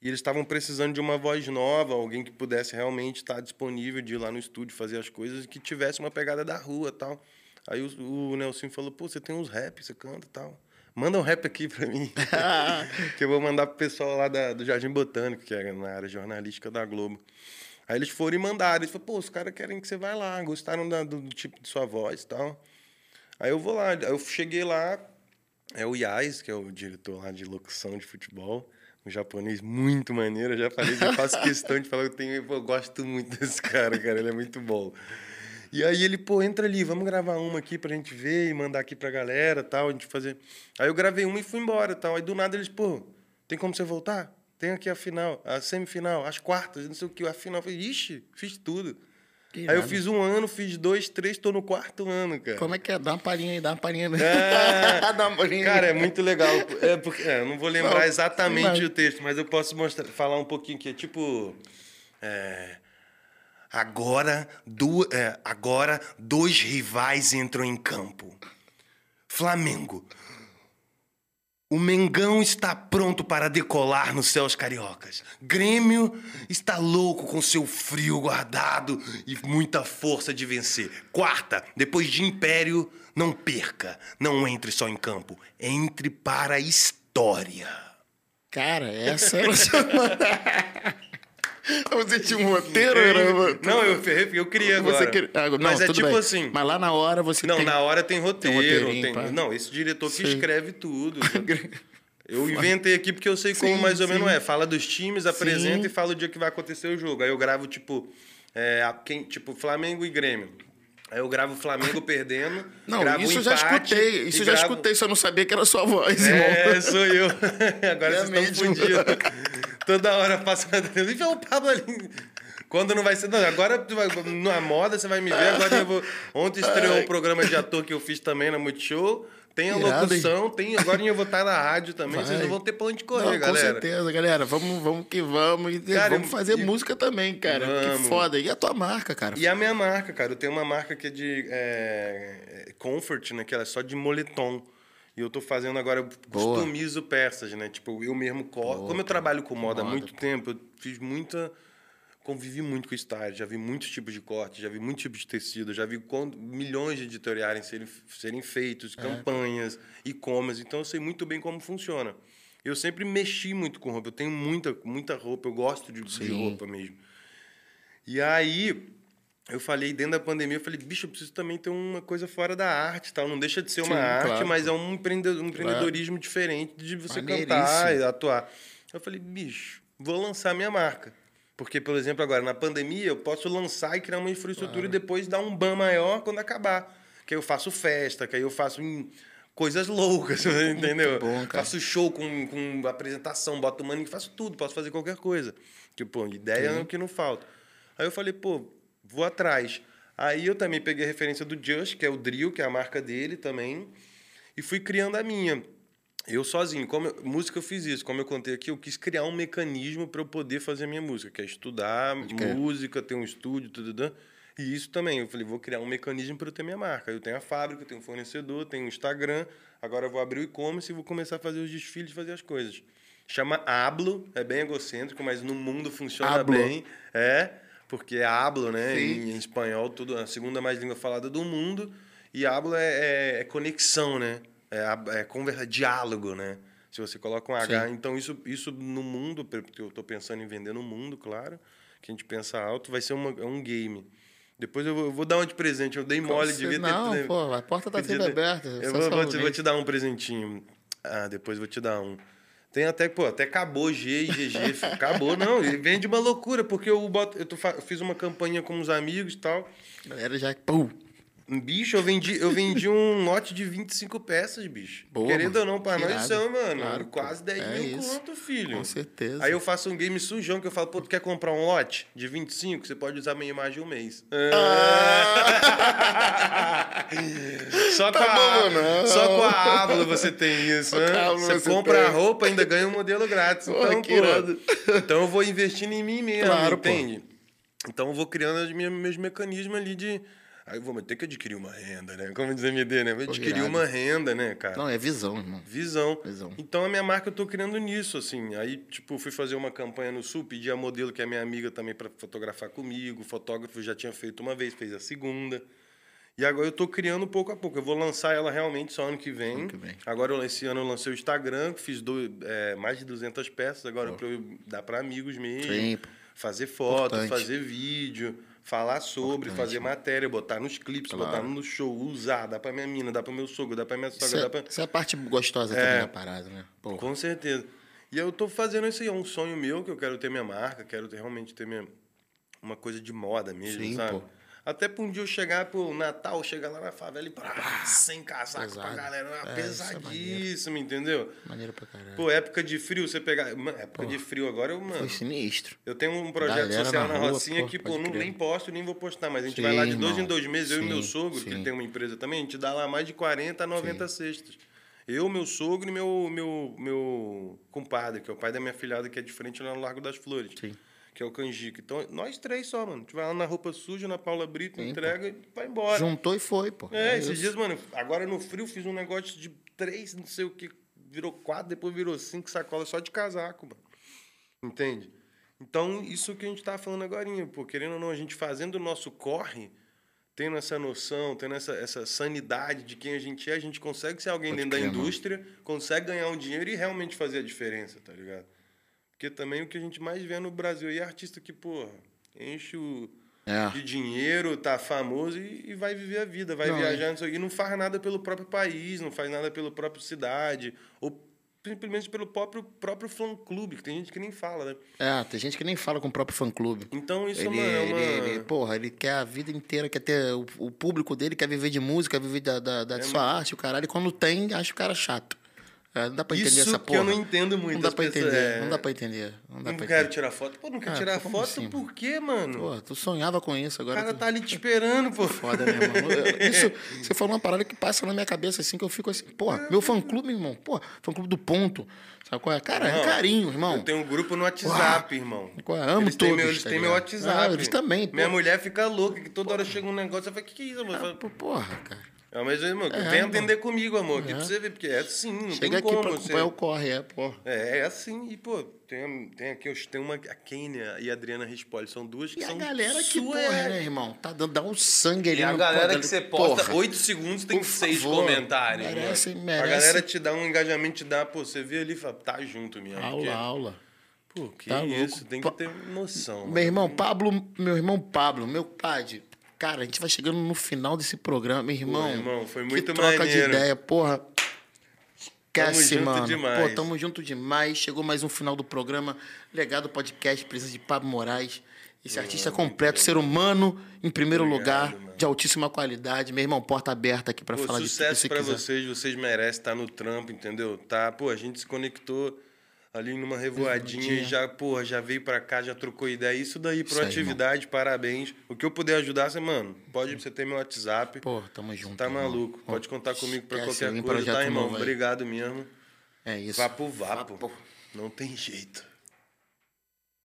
E eles estavam precisando de uma voz nova, alguém que pudesse realmente estar disponível de ir lá no estúdio fazer as coisas e que tivesse uma pegada da rua tal. Aí o, o Nelson falou: pô, você tem uns rap, você canta tal. Manda um rap aqui pra mim. que eu vou mandar pro pessoal lá da, do Jardim Botânico, que é na área jornalística da Globo. Aí eles foram e mandaram. Eles falaram, pô, os caras querem que você vá lá, gostaram da- do, do tipo de sua voz e tal. Aí eu vou lá. Aí eu cheguei lá, é o Yais, que é o diretor lá de locução de futebol. Um japonês muito maneiro. Eu já falei eu faço questão de falar eu, tenho, eu gosto muito desse cara, cara. Ele é muito bom. E aí ele, pô, entra ali, vamos gravar uma aqui pra gente ver e mandar aqui pra galera tal, a gente fazer. Aí eu gravei uma e fui embora tal. Aí do nada eles, pô, tem como você voltar? Tem aqui a final, a semifinal, as quartas, não sei o que, a final. Eu ixi, fiz tudo. Que aí eu irado. fiz um ano, fiz dois, três, tô no quarto ano, cara. Como é que é? Dá uma palhinha aí, dá uma palhinha. aí. É. dá uma palhinha. Cara, é muito legal. É porque, é, eu não vou lembrar Não, exatamente o texto, mas eu posso mostrar, falar um pouquinho que é tipo. é, agora, du, é, agora, dois rivais entram em campo. Flamengo. O Mengão está pronto para decolar nos céus cariocas. Grêmio está louco com seu frio guardado e muita força de vencer. Quarta, depois de Império, não perca. Não entre só em campo. Entre para a história. Cara, essa semana. Você tinha um roteiro? Era Não, eu, eu queria agora. Você queria... ah, não, Mas é tipo bem. assim. Mas lá na hora você Não, tem... na hora tem roteiro. tem- pá. Não, esse diretor que escreve tudo. Eu inventei aqui porque eu sei como Sim, mais ou sim. menos é. Fala dos times, apresenta Sim. e fala o dia que vai acontecer o jogo. Aí eu gravo, tipo, é, quem, tipo Flamengo e Grêmio. Aí eu gravo Flamengo perdendo. Não, isso um eu já escutei. Isso eu já gravo- escutei, só não sabia que era sua voz, irmão. É, sou eu. Agora É vocês estão fodidos. Toda hora passa e vê o Pablo ali. Quando não vai ser. Não, agora na moda você vai me ver. Agora eu vou. Ontem estreou um programa de ator que eu fiz também na Multishow. Tem a Irado, hein? locução, tem, agora eu vou estar na rádio também. Vocês Vai. não vão ter pra onde correr, Não, com galera. certeza, galera. Vamos, vamos que vamos. E Cara, vamos fazer e- música também, cara. Que Vamos. foda. E a tua marca, cara? E a minha marca, cara, eu tenho uma marca que é de é, é, comfort, né? Que ela é só de moletom. E eu tô fazendo agora, eu Boa. customizo peças, né? Tipo, eu mesmo corto. Como eu trabalho com moda há moda, muito tempo, eu fiz muita. Convivi muito com style, já vi muitos tipos de corte, já vi muitos tipos de tecido, já vi quan- milhões de editoriais serem, serem feitos, É. campanhas, e-commerce, então eu sei muito bem como funciona. Eu sempre mexi muito com roupa, eu tenho muita, muita roupa, eu gosto de, de roupa mesmo. E aí, eu falei, dentro da pandemia, eu falei, bicho, eu preciso também ter uma coisa fora da arte, tal. Não deixa de ser uma Sim, arte, claro. mas é um, empreende- empreendedorismo diferente de você cantar e atuar. Eu falei, bicho, vou lançar minha marca. Porque, por exemplo, agora, na pandemia, eu posso lançar e criar uma infraestrutura e depois dar um ban maior quando acabar. Que aí eu faço festa, que aí eu faço coisas loucas, entendeu? bom, faço show com, com apresentação, boto money, faço tudo, posso fazer qualquer coisa. Tipo, ideia é o que não falta. Aí eu falei, pô, vou atrás. Aí eu também peguei a referência do Just, que é o Drill, que é a marca dele também, e fui criando a minha. Eu sozinho, como eu- música eu fiz isso, como eu contei aqui, eu quis criar um mecanismo para eu poder fazer a minha música, que é estudar crer. música, ter um estúdio, tudo, tudo. E isso também, eu falei, vou criar um mecanismo para eu ter minha marca. Eu tenho a fábrica, eu tenho um fornecedor, tenho um Instagram, agora eu vou abrir o e-commerce e vou começar a fazer os desfiles, fazer as coisas. Chama Hablo, é bem egocêntrico, mas no mundo funciona Hablo. bem. É, porque é hablo, né? Em, em espanhol, tudo, a segunda mais língua falada do mundo. E hablo é, é- é conexão, né? É, é conversa, diálogo, né? Se você coloca um H. Sim. Então, isso, isso no mundo, porque eu estou pensando em vender no mundo, claro, que a gente pensa alto, vai ser uma, é um game. Depois eu vou, eu vou dar um de presente. Eu dei mole, Você- devia ter... Não, pô, a porta tá Podia sempre aberta. Eu vou, vou te, vou te dar um presentinho. Ah, depois vou te dar um. Tem até, pô, até acabou G e GG. filho. Acabou, não. E vende uma loucura, porque eu, boto, eu tô eu fiz uma campanha com uns amigos e tal. Galera já... Pum. Um Bicho, eu vendi, eu vendi um lote de 25 peças, bicho. Boa, Querendo mano. ou não, pra nós são, mano. Claro, quase 10 É mil isso. conto, filho. Com certeza. Aí eu faço um game sujão que eu falo, pô, tu quer comprar um lote de 25? Você pode usar minha imagem um mês. Só, Tá com a, bom, não. só com a Ávila você tem isso, né? Você você compra tem. a roupa ainda ganha um modelo grátis. Pô, Então, pô, então eu vou investindo em mim mesmo, Claro, pô. entende? Então eu vou criando os meus, mecanismos ali de... Aí eu vou ter que adquirir uma renda, né? Como diz a MD, né? Vou adquirir irado. uma renda, né, cara? Não, é visão, irmão. Visão. Visão. Então a minha marca eu tô criando nisso, assim. Aí, tipo, fui fazer uma campanha no Sul, pedi a modelo, que é minha amiga também, para fotografar comigo. O fotógrafo já tinha feito uma vez, fez a segunda. E agora eu tô criando pouco a pouco. Eu vou lançar ela realmente só ano que vem. Ano que vem. Agora, esse ano eu lancei o Instagram, fiz do, é, mais de 200 peças. Agora eu dar para amigos mesmo. Sim. Fazer foto, Importante. fazer vídeo, falar sobre, Importante, fazer matéria, botar nos clipes, Claro. botar no show, usar, dá pra minha mina, dá pro meu sogro, dá pra minha sogra, Isso é, pra... isso é a parte gostosa também da parada, né? Pô, Com certeza. E eu tô fazendo isso aí, é um sonho meu, que eu quero ter minha marca, quero ter, realmente ter minha, uma coisa de moda mesmo, Sim, sabe? pô. Até pra um dia eu chegar pro Natal, chegar lá na favela e pá, sem casaco pra pesado. galera. É, pesadíssimo, entendeu? maneiro pra caralho. Pô, época de frio, você pegar. Mano, época de frio agora, eu, mano. Foi sinistro. Eu tenho um projeto Galera social na na, rua, Rocinha pô, que, pô, não, nem posto, nem vou postar, mas a gente Sim, vai lá de dois irmão. em dois meses, eu e meu Sim, sogro, que sim. tem uma empresa também, a gente dá lá mais de 40 a 90 cestas. Eu, meu sogro e meu, meu, meu compadre, que é o pai da minha filhada, que é de frente lá no Largo das Flores. Sim. Que é o Canjica. Então, nós três só, mano. A gente vai lá na roupa suja, na Paula Brito, Sim, entrega e vai embora. Juntou e foi, pô. É, esses isso. dias, mano, agora no frio fiz um negócio de três, não sei o que, virou quatro, depois virou cinco sacolas só de casaco, mano. Entende? Então, isso que a gente tá falando agora, pô, querendo ou não, a gente fazendo o nosso corre, tendo essa noção, tendo essa, essa sanidade de quem a gente é, a gente consegue ser alguém Pode dentro da crer, mano. indústria, consegue ganhar um dinheiro e realmente fazer a diferença, tá ligado? Porque também o que a gente mais vê no Brasil aí é artista que, porra, enche o É. de dinheiro, tá famoso e, e vai viver a vida, vai Não, viajar, não sei e não faz nada pelo próprio país, não faz nada pela própria cidade, ou simplesmente pelo próprio, próprio fã-clube, que tem gente que nem fala, né? É, tem gente que nem fala com o próprio fã-clube. Então isso Ele, é uma... é ele, ele- porra, ele quer a vida inteira, quer ter. O, o público dele quer viver de música, quer viver da, da, É da sua arte, o caralho. E quando tem, acha o cara chato. É, não dá pra entender Isso essa que porra. eu não entendo muito. Não dá pra pessoas- entender, é, não dá pra entender. Não dá Não pra quero entender. tirar foto. Pô, não quer Ah, tirar foto? assim, por quê, mano? Pô, tu sonhava com isso o agora. cara tu... tá ali te esperando, pô. Foda, meu irmão. Eu- Isso, você falou uma parada que passa na minha cabeça assim, que eu fico assim, porra, meu fã-clube, irmão, pô, fã-clube do ponto. Sabe qual é? Cara, é carinho, irmão. Eu tenho um grupo no WhatsApp, irmão. Qual é? Amo eles têm todos, meu, eles tá têm meu? WhatsApp. Ah, eles também, pô. Minha mulher fica louca, que toda hora chega um negócio. Eu falo, o que, que é isso, amor? Pô, Porra, cara. É, mas, irmão, É, vem irmão. atender comigo, amor, aqui pra você ver, porque é assim, não Chega tem aqui como. pra você... acompanhar o corre, é, porra. É, é assim, e, pô, tem, tem aqui, eu tenho uma, a Kênia e a Adriana Rispoli, são duas que E a são galera que, porra, né, irmão? Tá dando, dá um sangue ali E a galera quadro que você posta. 8 segundos tem seis comentários. merece, mano. merece. A galera te dá um engajamento, te dá, pô, você vê ali e fala, tá junto mesmo. porque, Aula, aula. Pô, que Tá isso, louco. tem que ter noção. Meu mano. irmão Pablo, meu irmão Pablo, meu padre. Cara, a gente vai chegando no final desse programa, meu irmão. irmão, foi que muito troca maneiro. de ideia, porra. Esquece, junto mano. demais. Pô, tamo junto demais. Chegou mais um final do programa. Legado Podcast, presença de Pablo Moraes. Esse artista completo, ser humano, em primeiro Obrigado, lugar, mano. de altíssima qualidade. Meu irmão, porta aberta aqui pra Pô, falar de tudo que sucesso quiser. vocês, vocês merecem estar no trampo, entendeu? Tá, pô, a gente se conectou ali numa revoadinha e já, porra, já veio pra cá, já trocou ideia. Isso daí, Isso aí, proatividade, parabéns. O que eu puder ajudar, você, mano, pode você ter meu WhatsApp. Pô, tamo junto. tá irmão. maluco. Pô, Pode contar comigo pra esquece, qualquer coisa, tá, irmão? novo. Obrigado mesmo. É isso. Vapo, vapo. Vapo. Não tem jeito.